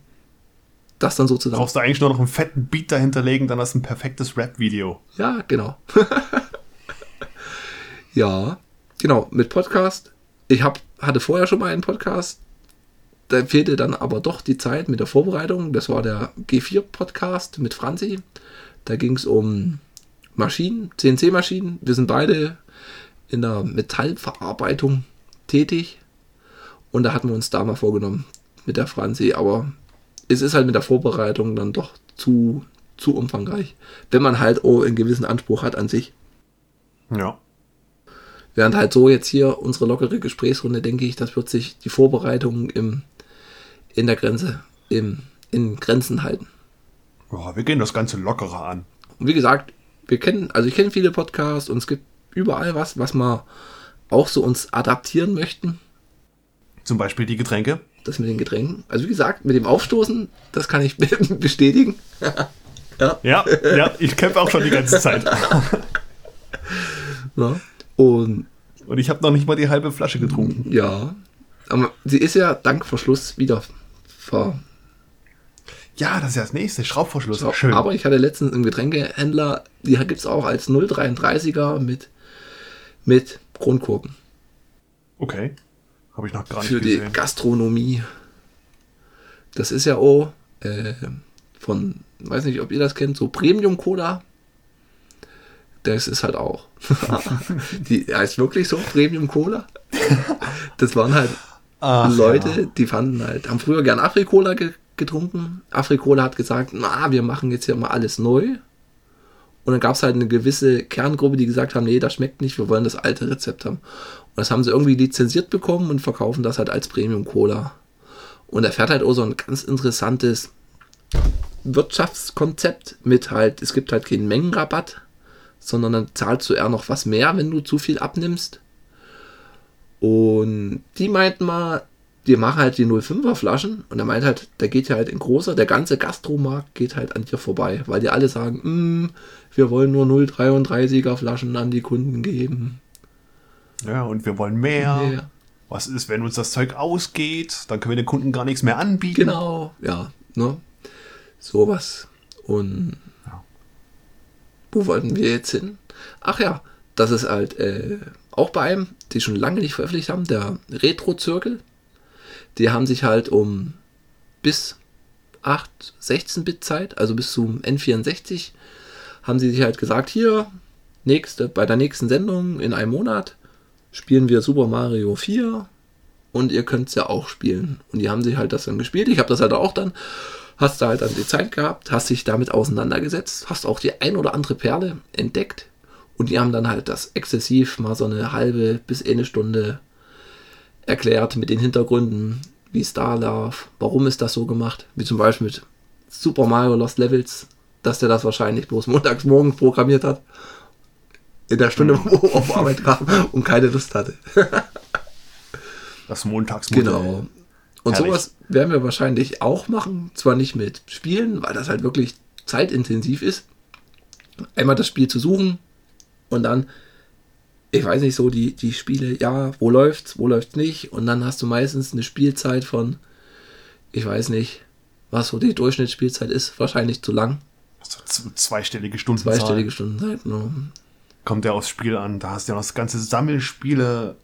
das dann so zusammen. Brauchst du eigentlich nur noch einen fetten Beat dahinter legen, dann hast du ein perfektes Rap-Video. Ja, genau. ja, genau, mit Podcast. Ich hab, hatte vorher schon mal einen Podcast. Da fehlte dann aber doch die Zeit mit der Vorbereitung. Das war der G4-Podcast mit Franzi. Da ging es um Maschinen, CNC-Maschinen. Wir sind beide in der Metallverarbeitung tätig. Und da hatten wir uns da mal vorgenommen mit der Franzi. Aber es ist halt mit der Vorbereitung dann doch zu, zu umfangreich. Wenn man halt auch einen gewissen Anspruch hat an sich. Ja. Während halt so jetzt hier unsere lockere Gesprächsrunde, denke ich, das wird sich die Vorbereitung im, in der Grenze, im, in Grenzen halten. Ja, wir gehen das Ganze lockerer an. Und wie gesagt, wir kennen, also ich kenne viele Podcasts und es gibt überall was, was wir auch so uns adaptieren möchten. Zum Beispiel die Getränke. Das mit den Getränken. Also wie gesagt, mit dem Aufstoßen, das kann ich bestätigen. Ja, ja, ich kämpfe auch schon die ganze Zeit. Ja. Und Und ich habe noch nicht mal die halbe Flasche getrunken. ja, aber sie ist ja dank Verschluss wieder ver, Ja, das ist ja das nächste. Schraubverschluss. So, Schön. Aber ich hatte letztens einen Getränkehändler, die gibt es auch als 0,33er mit, mit Kronkorken. okay. Habe ich noch gar nicht Für die gesehen. Gastronomie. Das ist ja auch äh, von, weiß nicht, ob ihr das kennt, so Premium Cola. Das ist halt auch. die heißt wirklich so Premium Cola. Das waren halt Ach, Leute, ja. die fanden halt, haben früher gern Afrikola ge getrunken. Afrikola hat gesagt, na, wir machen jetzt hier mal alles neu. Und dann gab es halt eine gewisse Kerngruppe, die gesagt haben, nee, das schmeckt nicht, wir wollen das alte Rezept haben. Und das haben sie irgendwie lizenziert bekommen und verkaufen das halt als Premium Cola. Und er fährt halt auch so ein ganz interessantes Wirtschaftskonzept mit halt, es gibt halt keinen Mengenrabatt, sondern dann zahlst du eher noch was mehr, wenn du zu viel abnimmst. Und die meinten mal, die machen halt die 05er Flaschen und er meint halt, der geht ja halt in großer, der ganze Gastromarkt geht halt an dir vorbei, weil die alle sagen, "Mm, wir wollen nur 033er Flaschen an die Kunden geben. Ja, und wir wollen mehr. Ja. Was ist, wenn uns das Zeug ausgeht? Dann können wir den Kunden gar nichts mehr anbieten. Genau, ja, ne? Sowas. Und Ja. wo wollten wir jetzt hin? Ach ja, das ist halt äh, auch bei einem, die schon lange nicht veröffentlicht haben, der Retro-Zirkel. Die haben sich halt um bis 8, 16-Bit Zeit, also bis zum N64, haben sie sich halt gesagt, hier, nächste, bei der nächsten Sendung in einem Monat spielen wir Super Mario 4 und ihr könnt es ja auch spielen. Und die haben sich halt das dann gespielt. Ich habe das halt auch dann. Hast da halt dann die Zeit gehabt, hast dich damit auseinandergesetzt, hast auch die ein oder andere Perle entdeckt. Und die haben dann halt das exzessiv mal so eine halbe bis eine Stunde erklärt mit den Hintergründen, wie es da lief, warum ist das so gemacht. Wie zum Beispiel mit Super Mario Lost Levels, dass der das wahrscheinlich bloß montags morgens programmiert hat. In der Stunde, wo er auf Arbeit kam und keine Lust hatte. Das Montagsmodell. Genau. Und Herrlich. sowas werden wir wahrscheinlich auch machen. Zwar nicht mit Spielen, weil das halt wirklich zeitintensiv ist. Einmal das Spiel zu suchen und dann, ich weiß nicht, so die, die Spiele, ja, wo läuft's, wo läuft's nicht. Und dann hast du meistens eine Spielzeit von, ich weiß nicht, was so die Durchschnittsspielzeit ist, wahrscheinlich zu lang. So z- zweistellige Stundenzahl. Zweistellige Stundenzeit. Ne? Kommt ja aufs Spiel an. Da hast du ja noch das ganze Sammelspiele.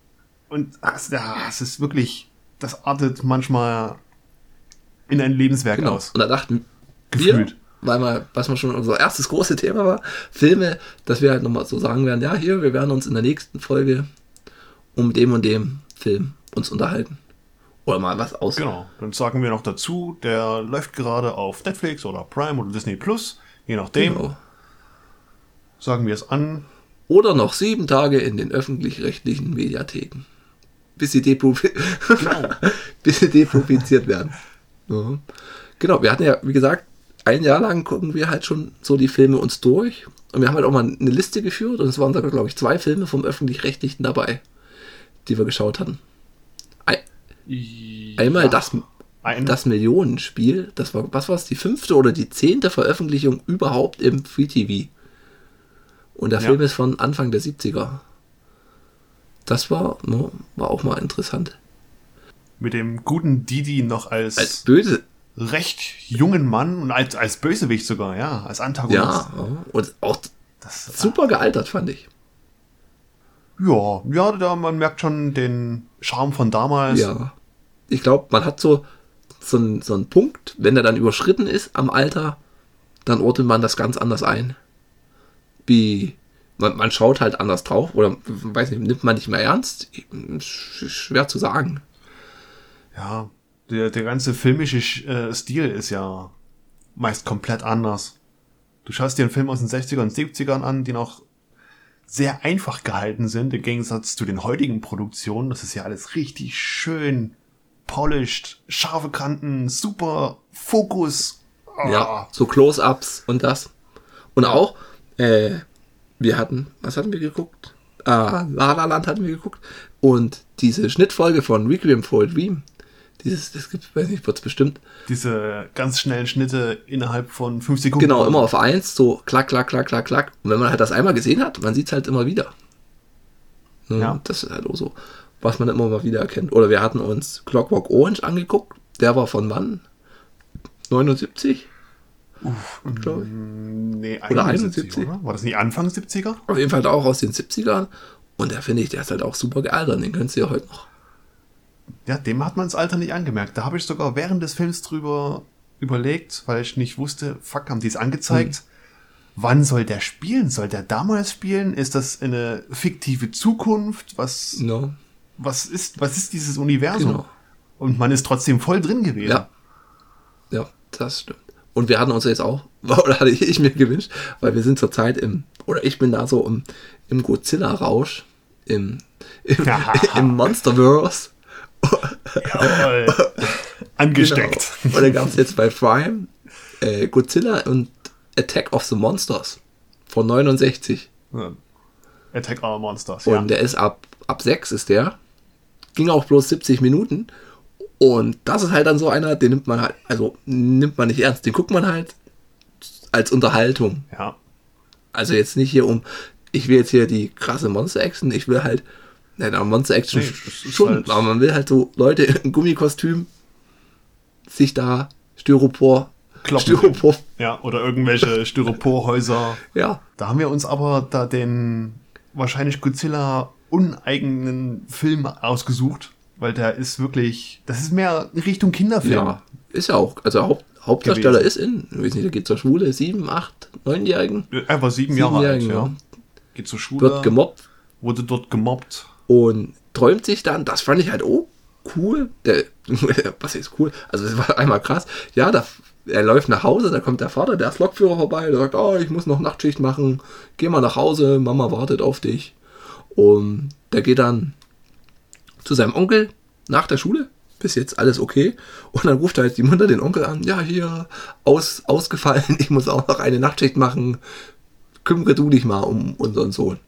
Und hast, ja, es ist wirklich, das artet manchmal in ein Lebenswerk Genau. aus. Und da dachten Gefühlt. wir, weil wir, was mal schon unser erstes großes Thema war, Filme, dass wir halt nochmal so sagen werden, ja, hier, wir werden uns in der nächsten Folge um dem und dem Film uns unterhalten. Oder mal was aus. Genau. Dann sagen wir noch dazu, der läuft gerade auf Netflix oder Prime oder Disney Plus. Je nachdem. Genau. Sagen wir es an. Oder noch sieben Tage in den öffentlich-rechtlichen Mediatheken. Bis sie, depubli Genau. bis sie depubliziert werden. Ja. Genau, wir hatten ja, wie gesagt, ein Jahr lang gucken wir halt schon so die Filme uns durch. Und wir haben halt auch mal eine Liste geführt und es waren sogar, glaube ich, zwei Filme vom öffentlich-rechtlichen dabei, die wir geschaut hatten. Ein, einmal Ja. das, Ein, das Millionenspiel, das war, was war es, die fünfte oder die zehnte Veröffentlichung überhaupt im Free TV. Und der Ja. Film ist von Anfang der 70er. Das war, ne, war auch mal interessant. mit dem guten Didi noch als, Als böse, recht jungen Mann und als, als Bösewicht sogar, ja, als Antagonist. ja, und auch Das, super gealtert, fand ich. ja, ja, da man merkt schon den Charme von damals. Ja. Ich glaube, man hat so, so, einen, so einen Punkt, wenn der dann überschritten ist am Alter, dann ordnet man das ganz anders ein. Wie, man, man schaut halt anders drauf oder, weiß nicht, nimmt man nicht mehr ernst? Sch- Schwer zu sagen. Ja, der, der ganze filmische äh, Stil ist ja meist komplett anders. Du schaust dir einen Film aus den 60ern und 70ern an, die noch sehr einfach gehalten sind, im Gegensatz zu den heutigen Produktionen. Das ist ja alles richtig schön polished, scharfe Kanten, super Fokus. Ah, Ja, so Close-Ups und das. Und auch, äh, wir hatten, was hatten wir geguckt? Ah, La La Land hatten wir geguckt. Und diese Schnittfolge von Requiem for a Dream, dieses, das gibt, weiß nicht, wird's bestimmt. Diese ganz schnellen Schnitte innerhalb von fünf Sekunden. Genau, immer auf eins, so klack, klack, klack, klack, klack. Und wenn man halt das einmal gesehen hat, man sieht's halt immer wieder. Ne, Ja. Das ist halt auch so, was man immer mal wieder erkennt. Oder wir hatten uns Clockwork Orange angeguckt. Der war von wann? 79? Glaub ich. Nee, Oder 71, 71. oder? War das nicht Anfang 70er? Auf jeden Fall auch aus den 70ern. Und der finde ich, der ist halt auch super gealtert. Den könntest du ja heute noch. Ja, dem hat man das Alter nicht angemerkt. Da habe ich sogar während des Films drüber überlegt, weil ich nicht wusste, fuck, haben die es angezeigt? Wann soll der spielen? Soll der damals spielen? Ist das eine fiktive Zukunft? Was, No. was ist, was ist dieses Universum? Genau. Und man ist trotzdem voll drin gewesen. Ja. Ja, das stimmt. Und wir hatten uns jetzt auch, oder hatte ich mir gewünscht, weil wir sind zurzeit im, oder ich bin da so im, im Godzilla-Rausch, im, im, im Monsterverse. Jawohl. Angesteckt. Genau. Und dann gab es jetzt bei Prime äh, Godzilla und Attack of the Monsters von 69. Ja. Attack Our Monsters, Und ja. der ist ab, ab 6 ist der. Ging auch bloß 70 Minuten. Und das ist halt dann so einer, den nimmt man halt, also nimmt man nicht ernst. Den guckt man halt als Unterhaltung. Ja. Also jetzt nicht hier um, ich will jetzt hier die krasse Monster-Action, ich will halt Ja, da Monster Action Nee, schon, halt- aber man will halt so Leute in Gummikostüm sich da Styropor, Kloppen. Styropor, Ja, oder irgendwelche Styroporhäuser. ja, Da haben wir uns aber da den wahrscheinlich Godzilla uneigenen Film ausgesucht, weil der ist wirklich, das ist mehr Richtung Kinderfilm. ja, ist ja auch, also Haupt, Hauptdarsteller Gewesen. ist in, ich weiß nicht, der geht zur Schule, sieben, acht, neunjährigen, Er war sieben Jahre alt, ja. Geht zur Schule, wird gemobbt wurde dort gemobbt. Und träumt sich dann, das fand ich halt oh cool, der, was ist cool, also es war einmal krass, ja, da, er läuft nach Hause, da kommt der Vater, der ist Lokführer vorbei, der sagt, oh, ich muss noch Nachtschicht machen, geh mal nach Hause, Mama wartet auf dich. Und der geht dann zu seinem Onkel nach der Schule, bis jetzt alles okay. Und dann ruft halt die Mutter den Onkel an, ja, hier, aus, ausgefallen, ich muss auch noch eine Nachtschicht machen, kümmere du dich mal um unseren Sohn.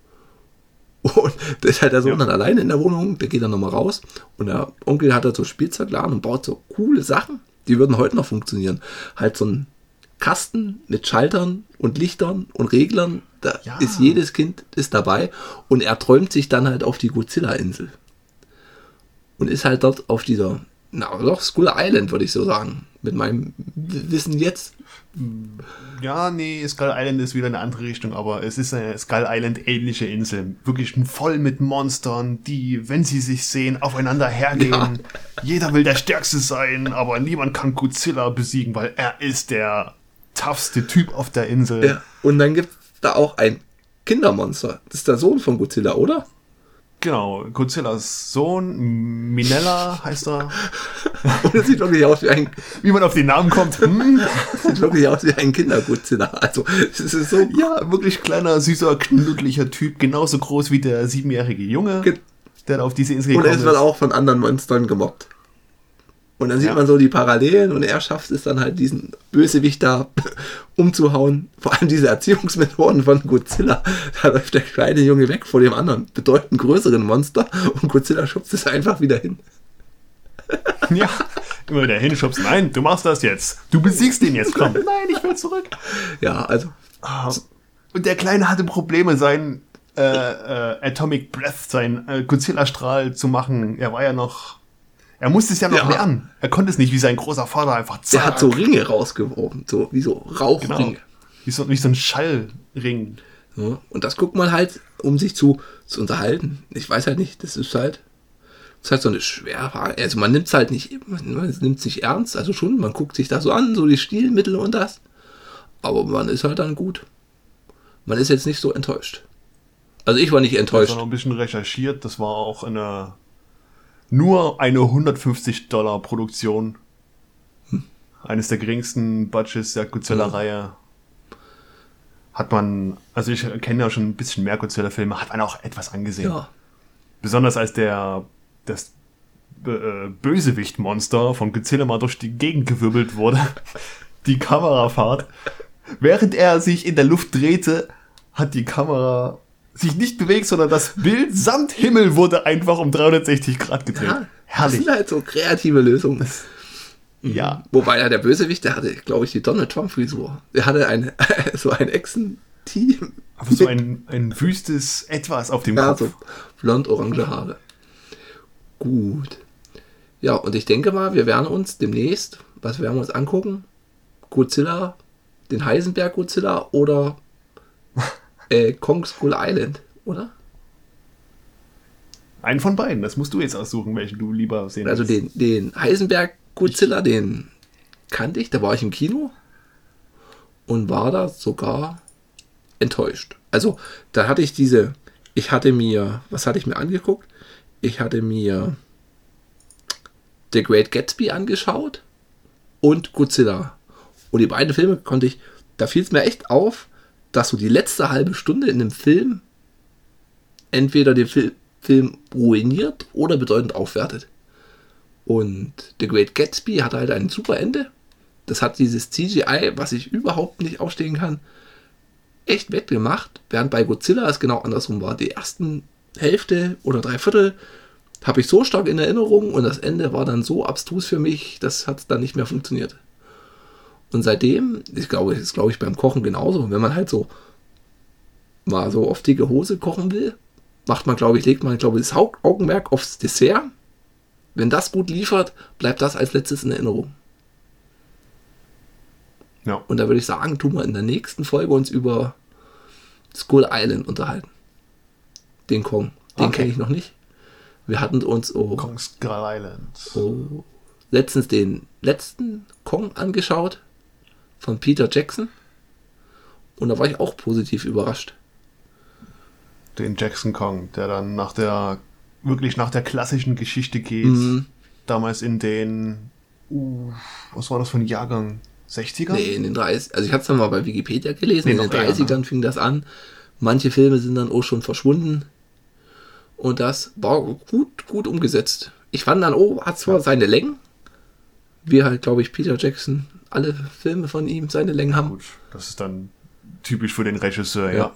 Und da ist halt der Sohn Ja. dann alleine in der Wohnung, der geht dann nochmal raus und der Onkel hat da so Spielzeugladen und baut so coole Sachen, die würden heute noch funktionieren. Halt so ein Kasten mit Schaltern und Lichtern und Reglern, da Ja. ist jedes Kind ist dabei und er träumt sich dann halt auf die Godzilla-Insel. Und ist halt dort auf dieser, na doch, Skull Island, würde ich so sagen. Mit meinem Wissen jetzt. Ja, nee, Skull Island ist wieder eine andere Richtung, aber es ist eine Skull Island ähnliche Insel. Wirklich voll mit Monstern, die, wenn sie sich sehen, aufeinander hergehen. Ja. Jeder will der Stärkste sein, aber niemand kann Godzilla besiegen, weil er ist der toughste Typ auf der Insel. Ja. Und dann gibt es da auch ein Kindermonster. Das ist der Sohn von Godzilla, oder? Genau, Godzillas Sohn, Minella heißt er. Und es sieht wirklich aus wie ein, Wie man auf den Namen kommt. Hm? sieht wirklich aus wie ein Kinder-Godzilla. Also, es ist so. Ja, wirklich kleiner, süßer, knuddeliger Typ, genauso groß wie der siebenjährige Junge, Ge- der auf diese Insel Und gekommen es wird ist. auch von anderen Monstern gemobbt. Und dann sieht Ja. man so die Parallelen und er schafft es dann halt, diesen Bösewicht da umzuhauen. Vor allem diese Erziehungsmethoden von Godzilla. Da läuft der kleine Junge weg vor dem anderen, bedeutend größeren Monster und Godzilla schubst es einfach wieder hin. Ja, immer wieder hinschubst. Nein, du machst das jetzt. Du besiegst ihn jetzt. Komm. Nein, ich will zurück. Ja, also, Ah, Und der Kleine hatte Probleme, seinen äh, äh, Atomic Breath, seinen äh, Godzilla-Strahl zu machen. Er war ja noch. Er musste es ja noch Ja. lernen. Er konnte es nicht wie sein großer Vater einfach der hat so zack. Ringe rausgeworfen, so wie so Rauchringe. Genau. Wie so, wie so ein Schallring. Ja, und das guckt man halt, um sich zu, zu unterhalten. Ich weiß halt nicht, das ist halt, das ist halt so eine Schwerfrage. Also man nimmt es halt nicht, man nimmt es nicht ernst, also schon, man guckt sich das so an, so die Stilmittel und das. Aber man ist halt dann gut. Man ist jetzt nicht so enttäuscht. Also ich war nicht Ich habe enttäuscht. noch ein bisschen recherchiert. Das war auch eine nur eine 150 Dollar Produktion. Eines der geringsten Budgets der Godzilla-Reihe. Hat man, also ich kenne ja schon ein bisschen mehr Godzilla-Filme, hat man auch etwas angesehen. Ja. Besonders als der das äh, Bösewicht-Monster von Godzilla mal durch die Gegend gewirbelt wurde. Die Kamerafahrt. Während er sich in der Luft drehte, hat die Kamera sich nicht bewegt, sondern das Bild samt Himmel wurde einfach um 360 Grad gedreht. ja. Das Herrlich. sind halt so kreative Lösungen. Ja. Wobei ja der Bösewicht, der hatte, glaube ich, die Donald Trump-Frisur. Der hatte eine, so ein Echsen-Team. Aber so ein, ein wüstes Etwas auf dem Ja, Kopf. so blond-orange Haare. Gut. Ja, und ich denke mal, wir werden uns demnächst, was werden wir uns angucken? Godzilla, den Heisenberg Godzilla oder äh, Kong Skull Island, oder? Einen von beiden, das musst du jetzt aussuchen, welchen du lieber sehen Also willst. den, den Heisenberg Godzilla, den kannte ich, da war ich im Kino und war da sogar enttäuscht. Also da hatte ich diese, ich hatte mir, was hatte ich mir angeguckt? Ich hatte mir The Great Gatsby angeschaut und Godzilla. Und die beiden Filme konnte ich, da fiel es mir echt auf, dass so die letzte halbe Stunde in dem Film entweder den Fil Film ruiniert oder bedeutend aufwertet. Und The Great Gatsby hat halt ein super Ende. Das hat dieses CGI, was ich überhaupt nicht aufstehen kann, echt weggemacht. Während bei Godzilla es genau andersrum war. Die ersten Hälfte oder drei Viertel habe ich so stark in Erinnerung und das Ende war dann so abstrus für mich, das hat dann nicht mehr funktioniert. Und seitdem, ich glaube, das ist glaube ich beim Kochen genauso, wenn man halt so mal so auf dicke Hose kochen will, macht man, glaube ich, legt man, glaube ich, das Hauptaugenmerk aufs Dessert. Wenn das gut liefert, bleibt das als letztes in Erinnerung. Ja. Und da würde ich sagen, tun wir in der nächsten Folge uns über Skull Island unterhalten. Den Kong. Den Okay. kenne ich noch nicht. Wir hatten uns oh, Kong Skull Island. oh, letztens den letzten Kong angeschaut von Peter Jackson. Und da war ich auch positiv überrascht. Den Jackson Kong, der dann nach der, wirklich nach der klassischen Geschichte geht. Mhm. Damals in den, uh, was war das für ein Jahrgang? 60er? Nee, in den 30 Also ich habe es dann mal bei Wikipedia gelesen. Nee, in den noch eher, 30ern fing das an. Manche Filme sind dann auch schon verschwunden. Und das war gut, gut umgesetzt. Ich fand dann, oh, hat zwar seine Längen. Wie halt, glaube ich, Peter Jackson, alle Filme von ihm seine Längen haben. Gut, das ist dann typisch für den Regisseur, ja. Ja.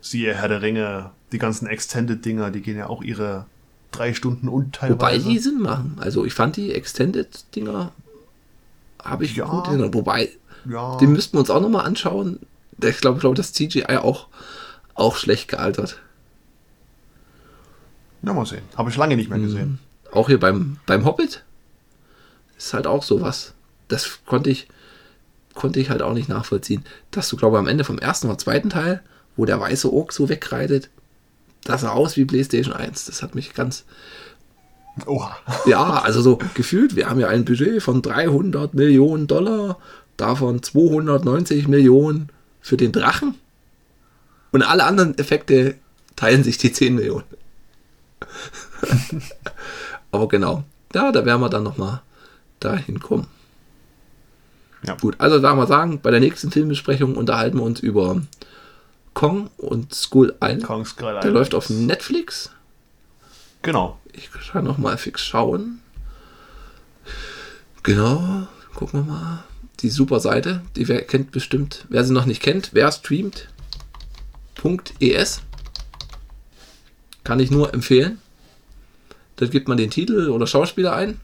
Siehe Herr der Ringe, die ganzen Extended-Dinger, die gehen ja auch ihre drei Stunden und teilweise. Wobei die Sinn machen. Also ich fand die Extended-Dinger habe ich Ja. gut in. Wobei, ja, den müssten wir uns auch nochmal anschauen. Ich glaube, glaube, das CGI auch, auch schlecht gealtert. ja, mal sehen. Habe ich lange nicht Mhm. mehr gesehen. Auch hier beim, beim Hobbit ist halt auch sowas. Das konnte ich, konnte ich halt auch nicht nachvollziehen. Dass du, glaube ich, am Ende vom ersten oder zweiten Teil, wo der weiße Ork so wegreitet, das sah aus wie PlayStation 1. Das hat mich ganz. Oha. Ja, also so gefühlt, wir haben ja ein Budget von 300 Millionen Dollar, davon 290 Millionen für den Drachen. Und alle anderen Effekte teilen sich die 10 Millionen. Aber genau, ja, da werden wir dann nochmal dahin kommen. Ja. Gut, also sagen wir sagen, bei der nächsten Filmbesprechung unterhalten wir uns über Kong und Skull Island. Kong Skull Der Island. läuft auf Netflix. Genau. Ich kann noch mal fix schauen. Genau, gucken wir mal. Die super Seite, die wer kennt bestimmt, wer sie noch nicht kennt, wer streamt. .es kann ich nur empfehlen. Dort gibt man den Titel oder Schauspieler ein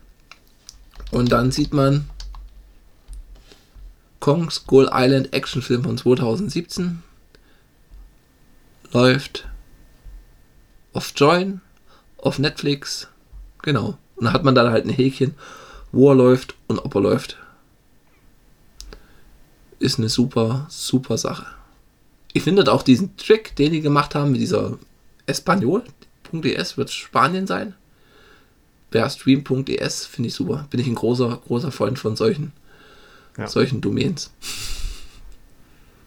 und dann sieht man Kong Skull Island Actionfilm von 2017 läuft auf Join auf Netflix. Genau. Und da hat man dann halt ein Häkchen, wo er läuft und ob er läuft. Ist eine super, super Sache. Ich finde auch diesen Trick, den die gemacht haben mit dieser Espanol.es, wird Spanien sein. Wer stream.es, finde ich super. Bin ich ein großer, großer Freund von solchen, Ja. solchen Domains.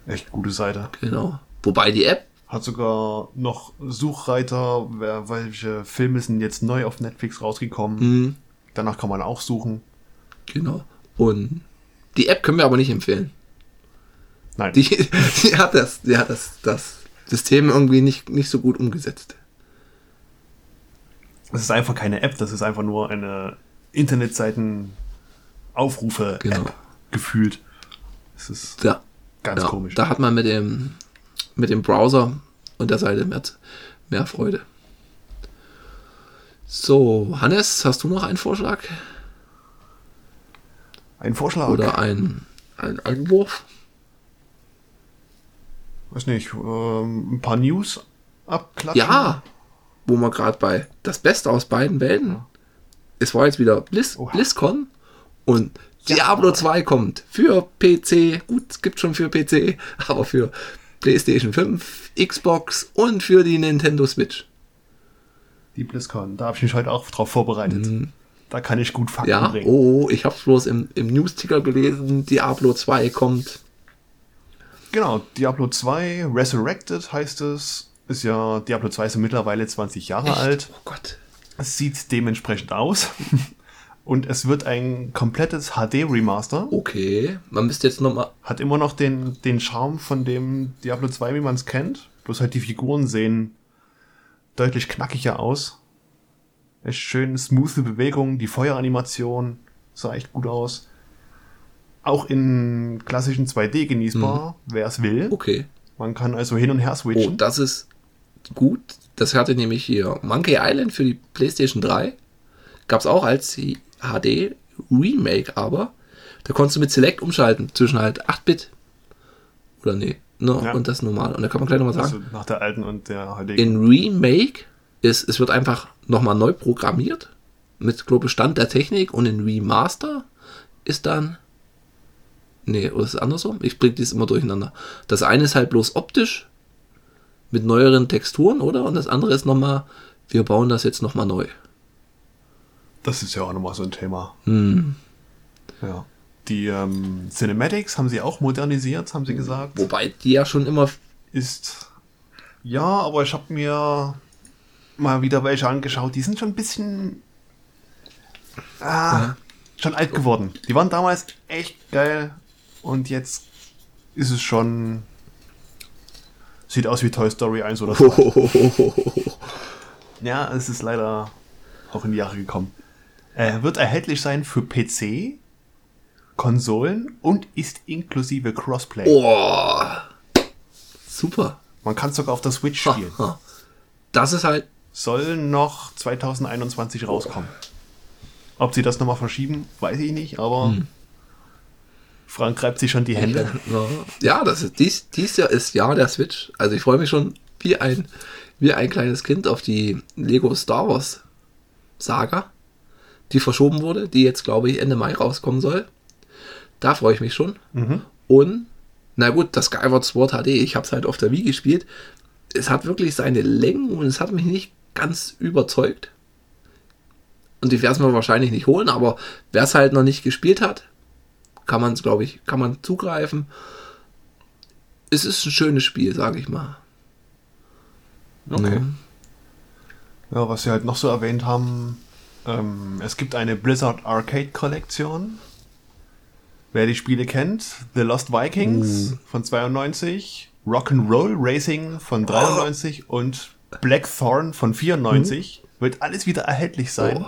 Echt gute Seite. Genau. Wobei die App, Hat sogar noch Suchreiter, wer, welche Filme sind jetzt neu auf Netflix rausgekommen. mh, Danach kann man auch suchen. genau. Und die App können wir aber nicht empfehlen. Nein. Die, die hat das, die hat das, das System irgendwie nicht, nicht so gut umgesetzt. Das ist einfach keine App, das ist einfach nur eine Internetseiten-Aufrufe-App Genau. gefühlt. Das ist Ja, ganz ja komisch. da hat man mit dem, mit dem Browser und der Seite mehr, mehr Freude. So, Hannes, hast du noch einen Vorschlag Ein Vorschlag. oder ein, ein Einwurf? Weiß nicht, ähm, ein paar News abklatschen. Ja, wo wir gerade bei das Beste aus beiden Welten. Es war jetzt wieder Oha. BlizzCon und. Diablo 2 kommt für PC. Gut, es gibt schon für PC, aber für PlayStation 5, Xbox und für die Nintendo Switch. Die BlizzCon, da habe ich mich heute auch drauf vorbereitet. Da kann ich gut Fakten Mhm. Ja, bringen. oh, ich habe es bloß im, im News-Ticker gelesen. Diablo 2 kommt. Genau, Diablo 2 Resurrected heißt es. Ist ja, Diablo 2 ist ja mittlerweile 20 Jahre alt. Oh Gott. Es sieht dementsprechend aus. Und es wird ein komplettes HD-Remaster. Okay, man müsste jetzt nochmal. Hat immer noch den, den Charme von dem Diablo 2, wie man es kennt. Bloß halt die Figuren sehen deutlich knackiger aus. Echt schön smooth Bewegungen, die Feueranimation sah echt gut aus. Auch in klassischen 2D genießbar, wer es will. Okay. Man kann also hin und her Oh, switchen. das ist gut. Das hatte nämlich hier Monkey Island für die PlayStation 3. Gab es auch als HD Remake, aber da konntest du mit Select umschalten zwischen halt 8-Bit oder nee, ne, Ja. und das normale. Und da kann man gleich nochmal sagen, Also nach der alten und der heutigen. in Remake ist, es wird einfach nochmal neu programmiert mit glaube ich, Stand der Technik und in Remaster ist dann nee, oder ist es andersrum? Ich bringe dies immer durcheinander. Das eine ist halt bloß optisch mit neueren Texturen, oder? Und das andere ist nochmal, wir bauen das jetzt nochmal neu. das ist ja auch nochmal so ein Thema. Hm. Ja. Die ähm, Cinematics haben sie auch modernisiert, haben sie gesagt. Wobei die ja schon immer Ist. Ja, aber ich habe mir mal wieder welche angeschaut. Die sind schon ein bisschen. Ah, schon alt geworden. Die waren damals echt geil. Und jetzt ist es schon. Sieht aus wie Toy Story 1 oder so. Ja, es ist leider auch in die Jahre gekommen. Er wird erhältlich sein für PC, Konsolen und ist inklusive Crossplay. Oh. Super. Man kann sogar auf der Switch spielen. Das ist halt Soll noch 2021 rauskommen. Ob sie das nochmal verschieben, weiß ich nicht, aber Frank reibt sich schon die Hände. Ja, das ist dies, dies Jahr ist Jahr der Switch. Also ich freue mich schon wie ein, wie ein kleines Kind auf die Lego Star Wars Saga, die verschoben wurde, die jetzt, glaube ich, Ende Mai rauskommen soll. Da freue ich mich schon. Und, na gut, das Skyward Sword HD, ich habe es halt auf der Wii gespielt. Es hat wirklich seine Längen und es hat mich nicht ganz überzeugt. Und ich werde es mir wahrscheinlich nicht holen, aber wer es halt noch nicht gespielt hat, kann man es, glaube ich, kann man zugreifen. Es ist ein schönes Spiel, sage ich mal. Okay. Mhm. Ja, was sie halt noch so erwähnt haben, ähm, es gibt eine Blizzard Arcade Kollektion. Wer die Spiele kennt, The Lost Vikings Uh. von 92, Rock'n'Roll Racing von 93 und Blackthorn von 94 wird alles wieder erhältlich sein. Oh,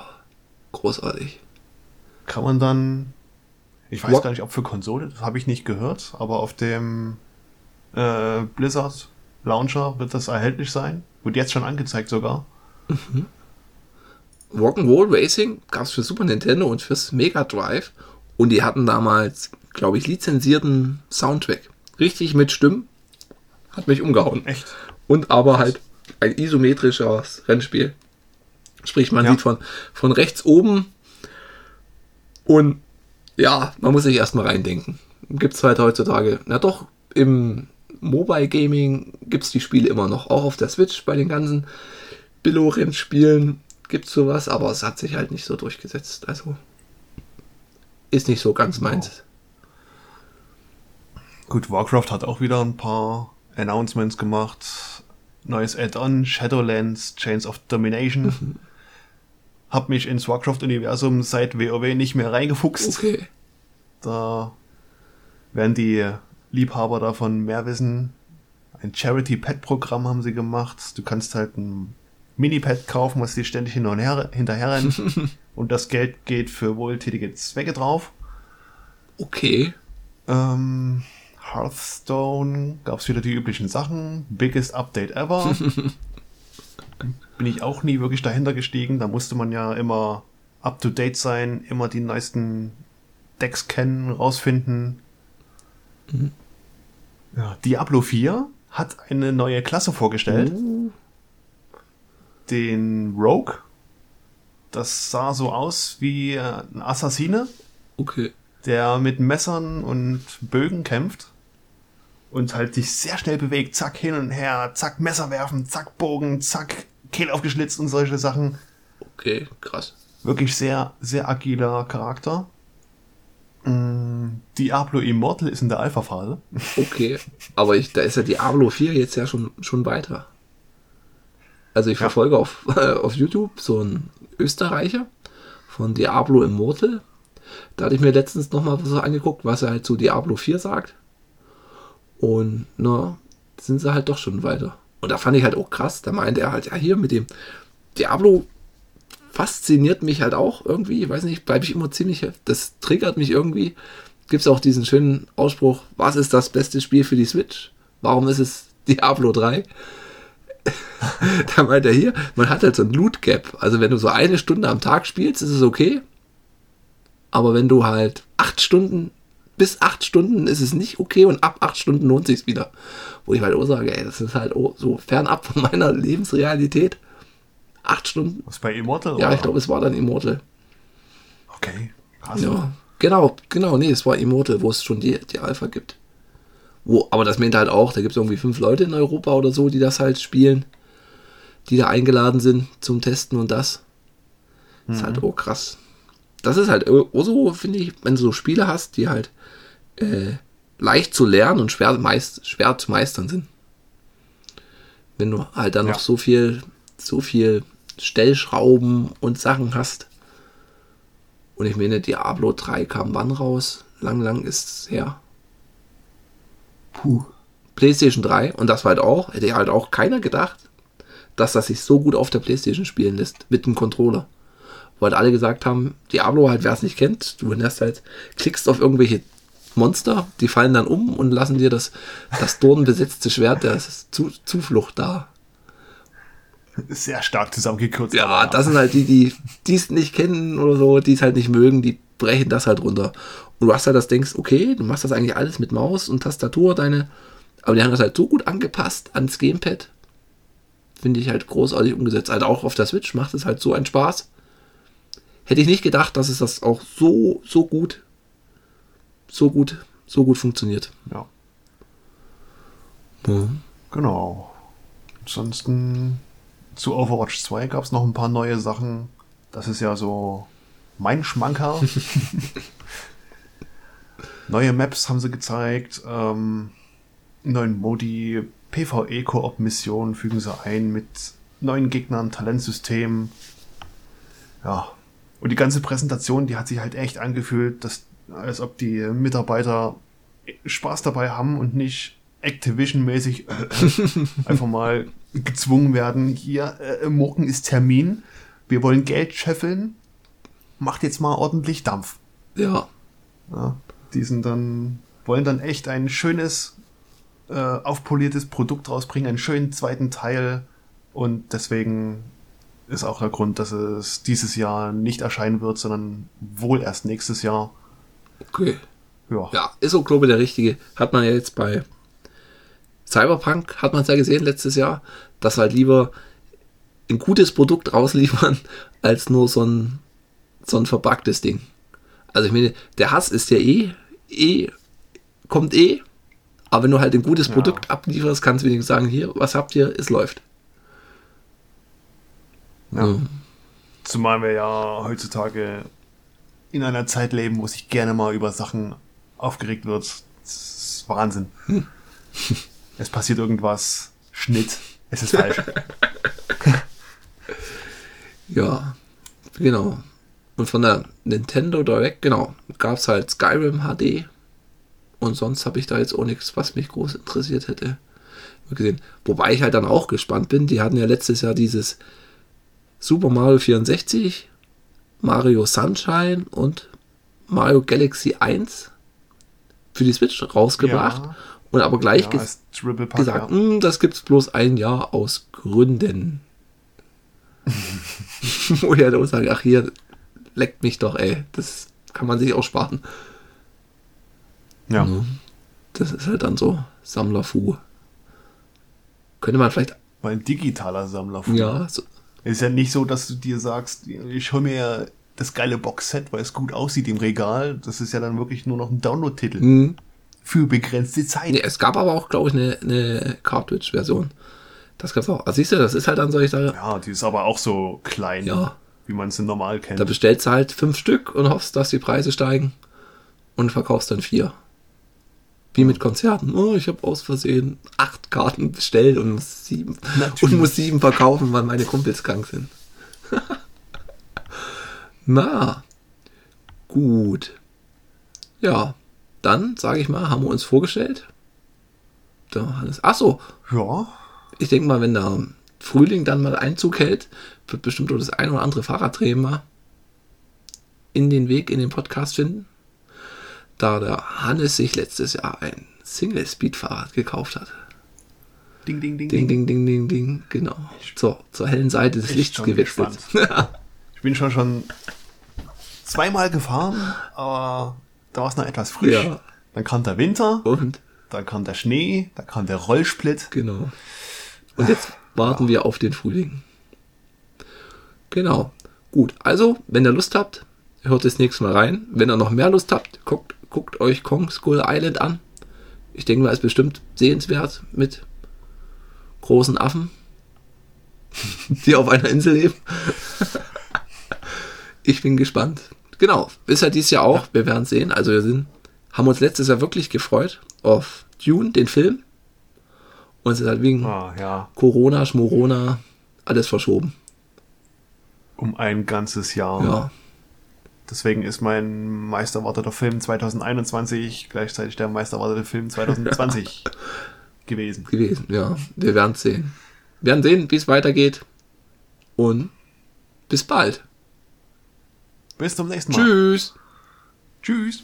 großartig. Kann man dann, ich weiß Rock- gar nicht, ob für Konsole, das habe ich nicht gehört, aber auf dem äh, Blizzard Launcher wird das erhältlich sein. Wird jetzt schon angezeigt sogar. Rock'n'Roll Racing gab es für Super Nintendo und fürs Mega Drive. Und die hatten damals, glaube ich, lizenzierten Soundtrack. Richtig mit Stimmen. Hat mich umgehauen. Echt? Und aber halt ein isometrisches Rennspiel. Sprich, man Ja. sieht von, von rechts oben und ja, man muss sich erstmal reindenken. Gibt es halt heutzutage, na doch, im Mobile Gaming gibt es die Spiele immer noch. Auch auf der Switch bei den ganzen Billo-Rennspielen gibt es sowas, aber es hat sich halt nicht so durchgesetzt. Also ist nicht so ganz meins. Gut, Warcraft hat auch wieder ein paar Announcements gemacht. Neues Add-on, Shadowlands, Chains of Domination. Hab mich ins Warcraft-Universum seit WoW nicht mehr reingefuchst. Okay. Da werden die Liebhaber davon mehr wissen. Ein Charity-Pet-Programm haben sie gemacht. Du kannst halt ein Mini-Pet kaufen, was dir ständig hin und her, hinterher rennt. und das Geld geht für wohltätige Zwecke drauf. Okay. Ähm, Hearthstone gab es wieder die üblichen Sachen. Biggest Update ever. Bin ich auch nie wirklich dahinter gestiegen. Da musste man ja immer up to date sein, immer die neuesten Decks kennen, rausfinden. Ja, Diablo 4 hat eine neue Klasse vorgestellt. Den Rogue. Das sah so aus wie äh, ein Assassine Okay. der mit Messern und Bögen kämpft und halt sich sehr schnell bewegt. Zack, hin und her, zack, Messer werfen, zack, Bogen, zack, Kehl aufgeschlitzt und solche Sachen. Okay, krass. Wirklich sehr, sehr agiler Charakter. Mm, Diablo Immortal ist in der Alpha-Phase. Okay, aber ich, da ist ja Diablo 4 jetzt ja schon, schon weiter. Also ich Ja. verfolge auf, auf YouTube so einen Österreicher von Diablo Immortal. Da hatte ich mir letztens nochmal so angeguckt, was er halt zu Diablo 4 sagt. Und na, sind sie halt doch schon weiter. Und da fand ich halt auch krass, da meinte er halt, ja hier mit dem Diablo fasziniert mich halt auch irgendwie, ich weiß nicht, bleibe ich immer ziemlich, das triggert mich irgendwie. Gibt es auch diesen schönen Ausspruch, was ist das beste Spiel für die Switch? Warum ist es Diablo 3? da meint er hier, man hat halt so ein Loot Gap. Also wenn du so eine Stunde am Tag spielst, ist es okay. Aber wenn du halt acht Stunden bis acht Stunden ist es nicht okay und ab acht Stunden lohnt sich's wieder. Wo ich halt auch sage, ey, das ist halt so fernab von meiner Lebensrealität. Acht Stunden. Was bei Immortal? Ja, oder? ich glaube, es war dann Immortal. Okay. Krass. Ja, genau, genau, nee, es war Immortal, wo es schon die, die Alpha gibt. Wo, aber das meint halt auch, da gibt es irgendwie fünf Leute in Europa oder so, die das halt spielen, die da eingeladen sind zum Testen und das. Ist halt auch krass. Das ist halt so, finde ich, wenn du so Spiele hast, die halt äh, leicht zu lernen und schwer, meist, schwer zu meistern sind. Wenn du halt dann Ja. noch so viel, so viel Stellschrauben und Sachen hast. Und ich meine, Diablo 3 kam wann raus? Lang, lang ist es her. Puh. PlayStation 3. Und das war halt auch, hätte halt auch keiner gedacht, dass das sich so gut auf der PlayStation spielen lässt. Mit dem Controller. Wo halt alle gesagt haben, Diablo halt, wer es nicht kennt, du hast halt, klickst auf irgendwelche Monster, die fallen dann um und lassen dir das, das dornbesetzte Schwert der Zu Zuflucht da. Sehr stark zusammengekürzt. Ja, das sind halt die, die es nicht kennen oder so, die es halt nicht mögen, die brechen das halt runter. Und du hast halt das denkst, okay, du machst das eigentlich alles mit Maus und Tastatur, deine, aber die haben das halt so gut angepasst ans Gamepad. Finde ich halt großartig umgesetzt. Halt auch auf der Switch macht es halt so einen Spaß. Hätte ich nicht gedacht, dass es das auch so, so gut, so gut, so gut funktioniert. Ja, Ja. genau. Ansonsten zu Overwatch 2 gab es noch ein paar neue Sachen. Das ist ja so mein Schmankerl. neue Maps haben sie gezeigt. Ähm, neuen Modi, PvE-Koop-Missionen fügen sie ein mit neuen Gegnern, Talentsystem. Ja. Und die ganze Präsentation, die hat sich halt echt angefühlt, dass, als ob die Mitarbeiter Spaß dabei haben und nicht Activision-mäßig äh, äh, einfach mal gezwungen werden, hier, äh, morgen ist Termin, wir wollen Geld scheffeln, macht jetzt mal ordentlich Dampf. ja. Ja, die sind dann, wollen dann echt ein schönes, äh, aufpoliertes Produkt rausbringen, einen schönen zweiten Teil und deswegen ist auch der Grund, dass es dieses Jahr nicht erscheinen wird, sondern wohl erst nächstes Jahr. Okay. Ja, Ja, ist auch, glaube ich, der richtige. Hat man ja jetzt bei Cyberpunk, hat man es ja gesehen letztes Jahr, dass halt lieber ein gutes Produkt rausliefern, als nur so ein, so ein verpacktes Ding. Also ich meine, der Hass ist ja eh, eh, kommt eh, aber wenn du halt ein gutes Ja. Produkt ablieferst, kannst du wenigstens sagen, hier, was habt ihr, es läuft. Ja. Ja. Zumal wir ja heutzutage in einer Zeit leben, wo sich gerne mal über Sachen aufgeregt wird. Das ist Wahnsinn. es passiert irgendwas, Schnitt, es ist falsch. Ja, genau. Und von der Nintendo Direct, genau, gab es halt Skyrim HD. Und sonst habe ich da jetzt auch nichts, was mich groß interessiert hätte. Gesehen. Wobei ich halt dann auch gespannt bin. Die hatten ja letztes Jahr dieses Super Mario 64, Mario Sunshine und Mario Galaxy 1 für die Switch rausgebracht. Ja. Und aber gleich Ja, ges- Pack, gesagt, ja. "Mm, das gibt's bloß ein Jahr aus Gründen. Wo ich halt auch sage, ach hier, leckt mich doch, ey. Das kann man sich auch sparen. ja. Das ist halt dann so Sammlerfu. Könnte man vielleicht, Weil ein digitaler Sammler. ja, so, Ist ja nicht so, dass du dir sagst, ich hol mir das geile Boxset, weil es gut aussieht im Regal. Das ist ja dann wirklich nur noch ein Download-Titel. hm. Für begrenzte Zeit. nee, es gab aber auch, glaube ich, eine, eine Cartridge-Version. Das gab's auch. Also siehst du, das ist halt dann solche Sache. Ja, die ist aber auch so klein, Ja. wie man es normal kennt. Da bestellst du halt fünf Stück und hoffst, dass die Preise steigen und verkaufst dann vier. Wie mit Konzerten. Oh, ich habe aus Versehen acht Karten bestellt und muss sieben, Natürlich. und muss sieben verkaufen, weil meine Kumpels krank sind. Na, gut. Ja, dann sage ich mal, haben wir uns vorgestellt. Der Hannes. Ach so, ja, ich denke mal, wenn der Frühling dann mal Einzug hält, wird bestimmt auch das ein oder andere Fahrradtraining mal in den Weg in den Podcast finden. Da der Hannes sich letztes Jahr ein Single-Speed-Fahrrad gekauft hat. ding, ding, ding, Ding, ding. ding, ding, ding, ding. Genau. Zur, zur hellen Seite des Lichts gewechselt. Ich bin schon schon zweimal gefahren, aber da war es noch etwas frisch. Ja. Dann kam der Winter, Und dann kam der Schnee, dann kam der Rollsplit. genau. Und jetzt warten wir auf den Frühling. Genau. Gut, also, wenn ihr Lust habt, hört das nächste Mal rein. Wenn ihr noch mehr Lust habt, guckt, guckt euch Kong Skull Island an. Ich denke mal, ist bestimmt sehenswert mit großen Affen, die auf einer Insel leben. ich bin gespannt. Genau, ist ja dieses Jahr auch. Wir werden sehen. Also wir sind, haben uns letztes Jahr wirklich gefreut auf Dune, den Film. Und es ist halt wegen Ah, ja, Corona, Schmorona, alles verschoben. um ein ganzes Jahr. Ja, Deswegen ist mein meisterwarteter Film 2021 gleichzeitig der meisterwartete Film 2020 gewesen. gewesen. Ja, wir werden sehen. Wir werden sehen, wie es weitergeht. Und bis bald. Bis zum nächsten Mal. Tschüss. Tschüss.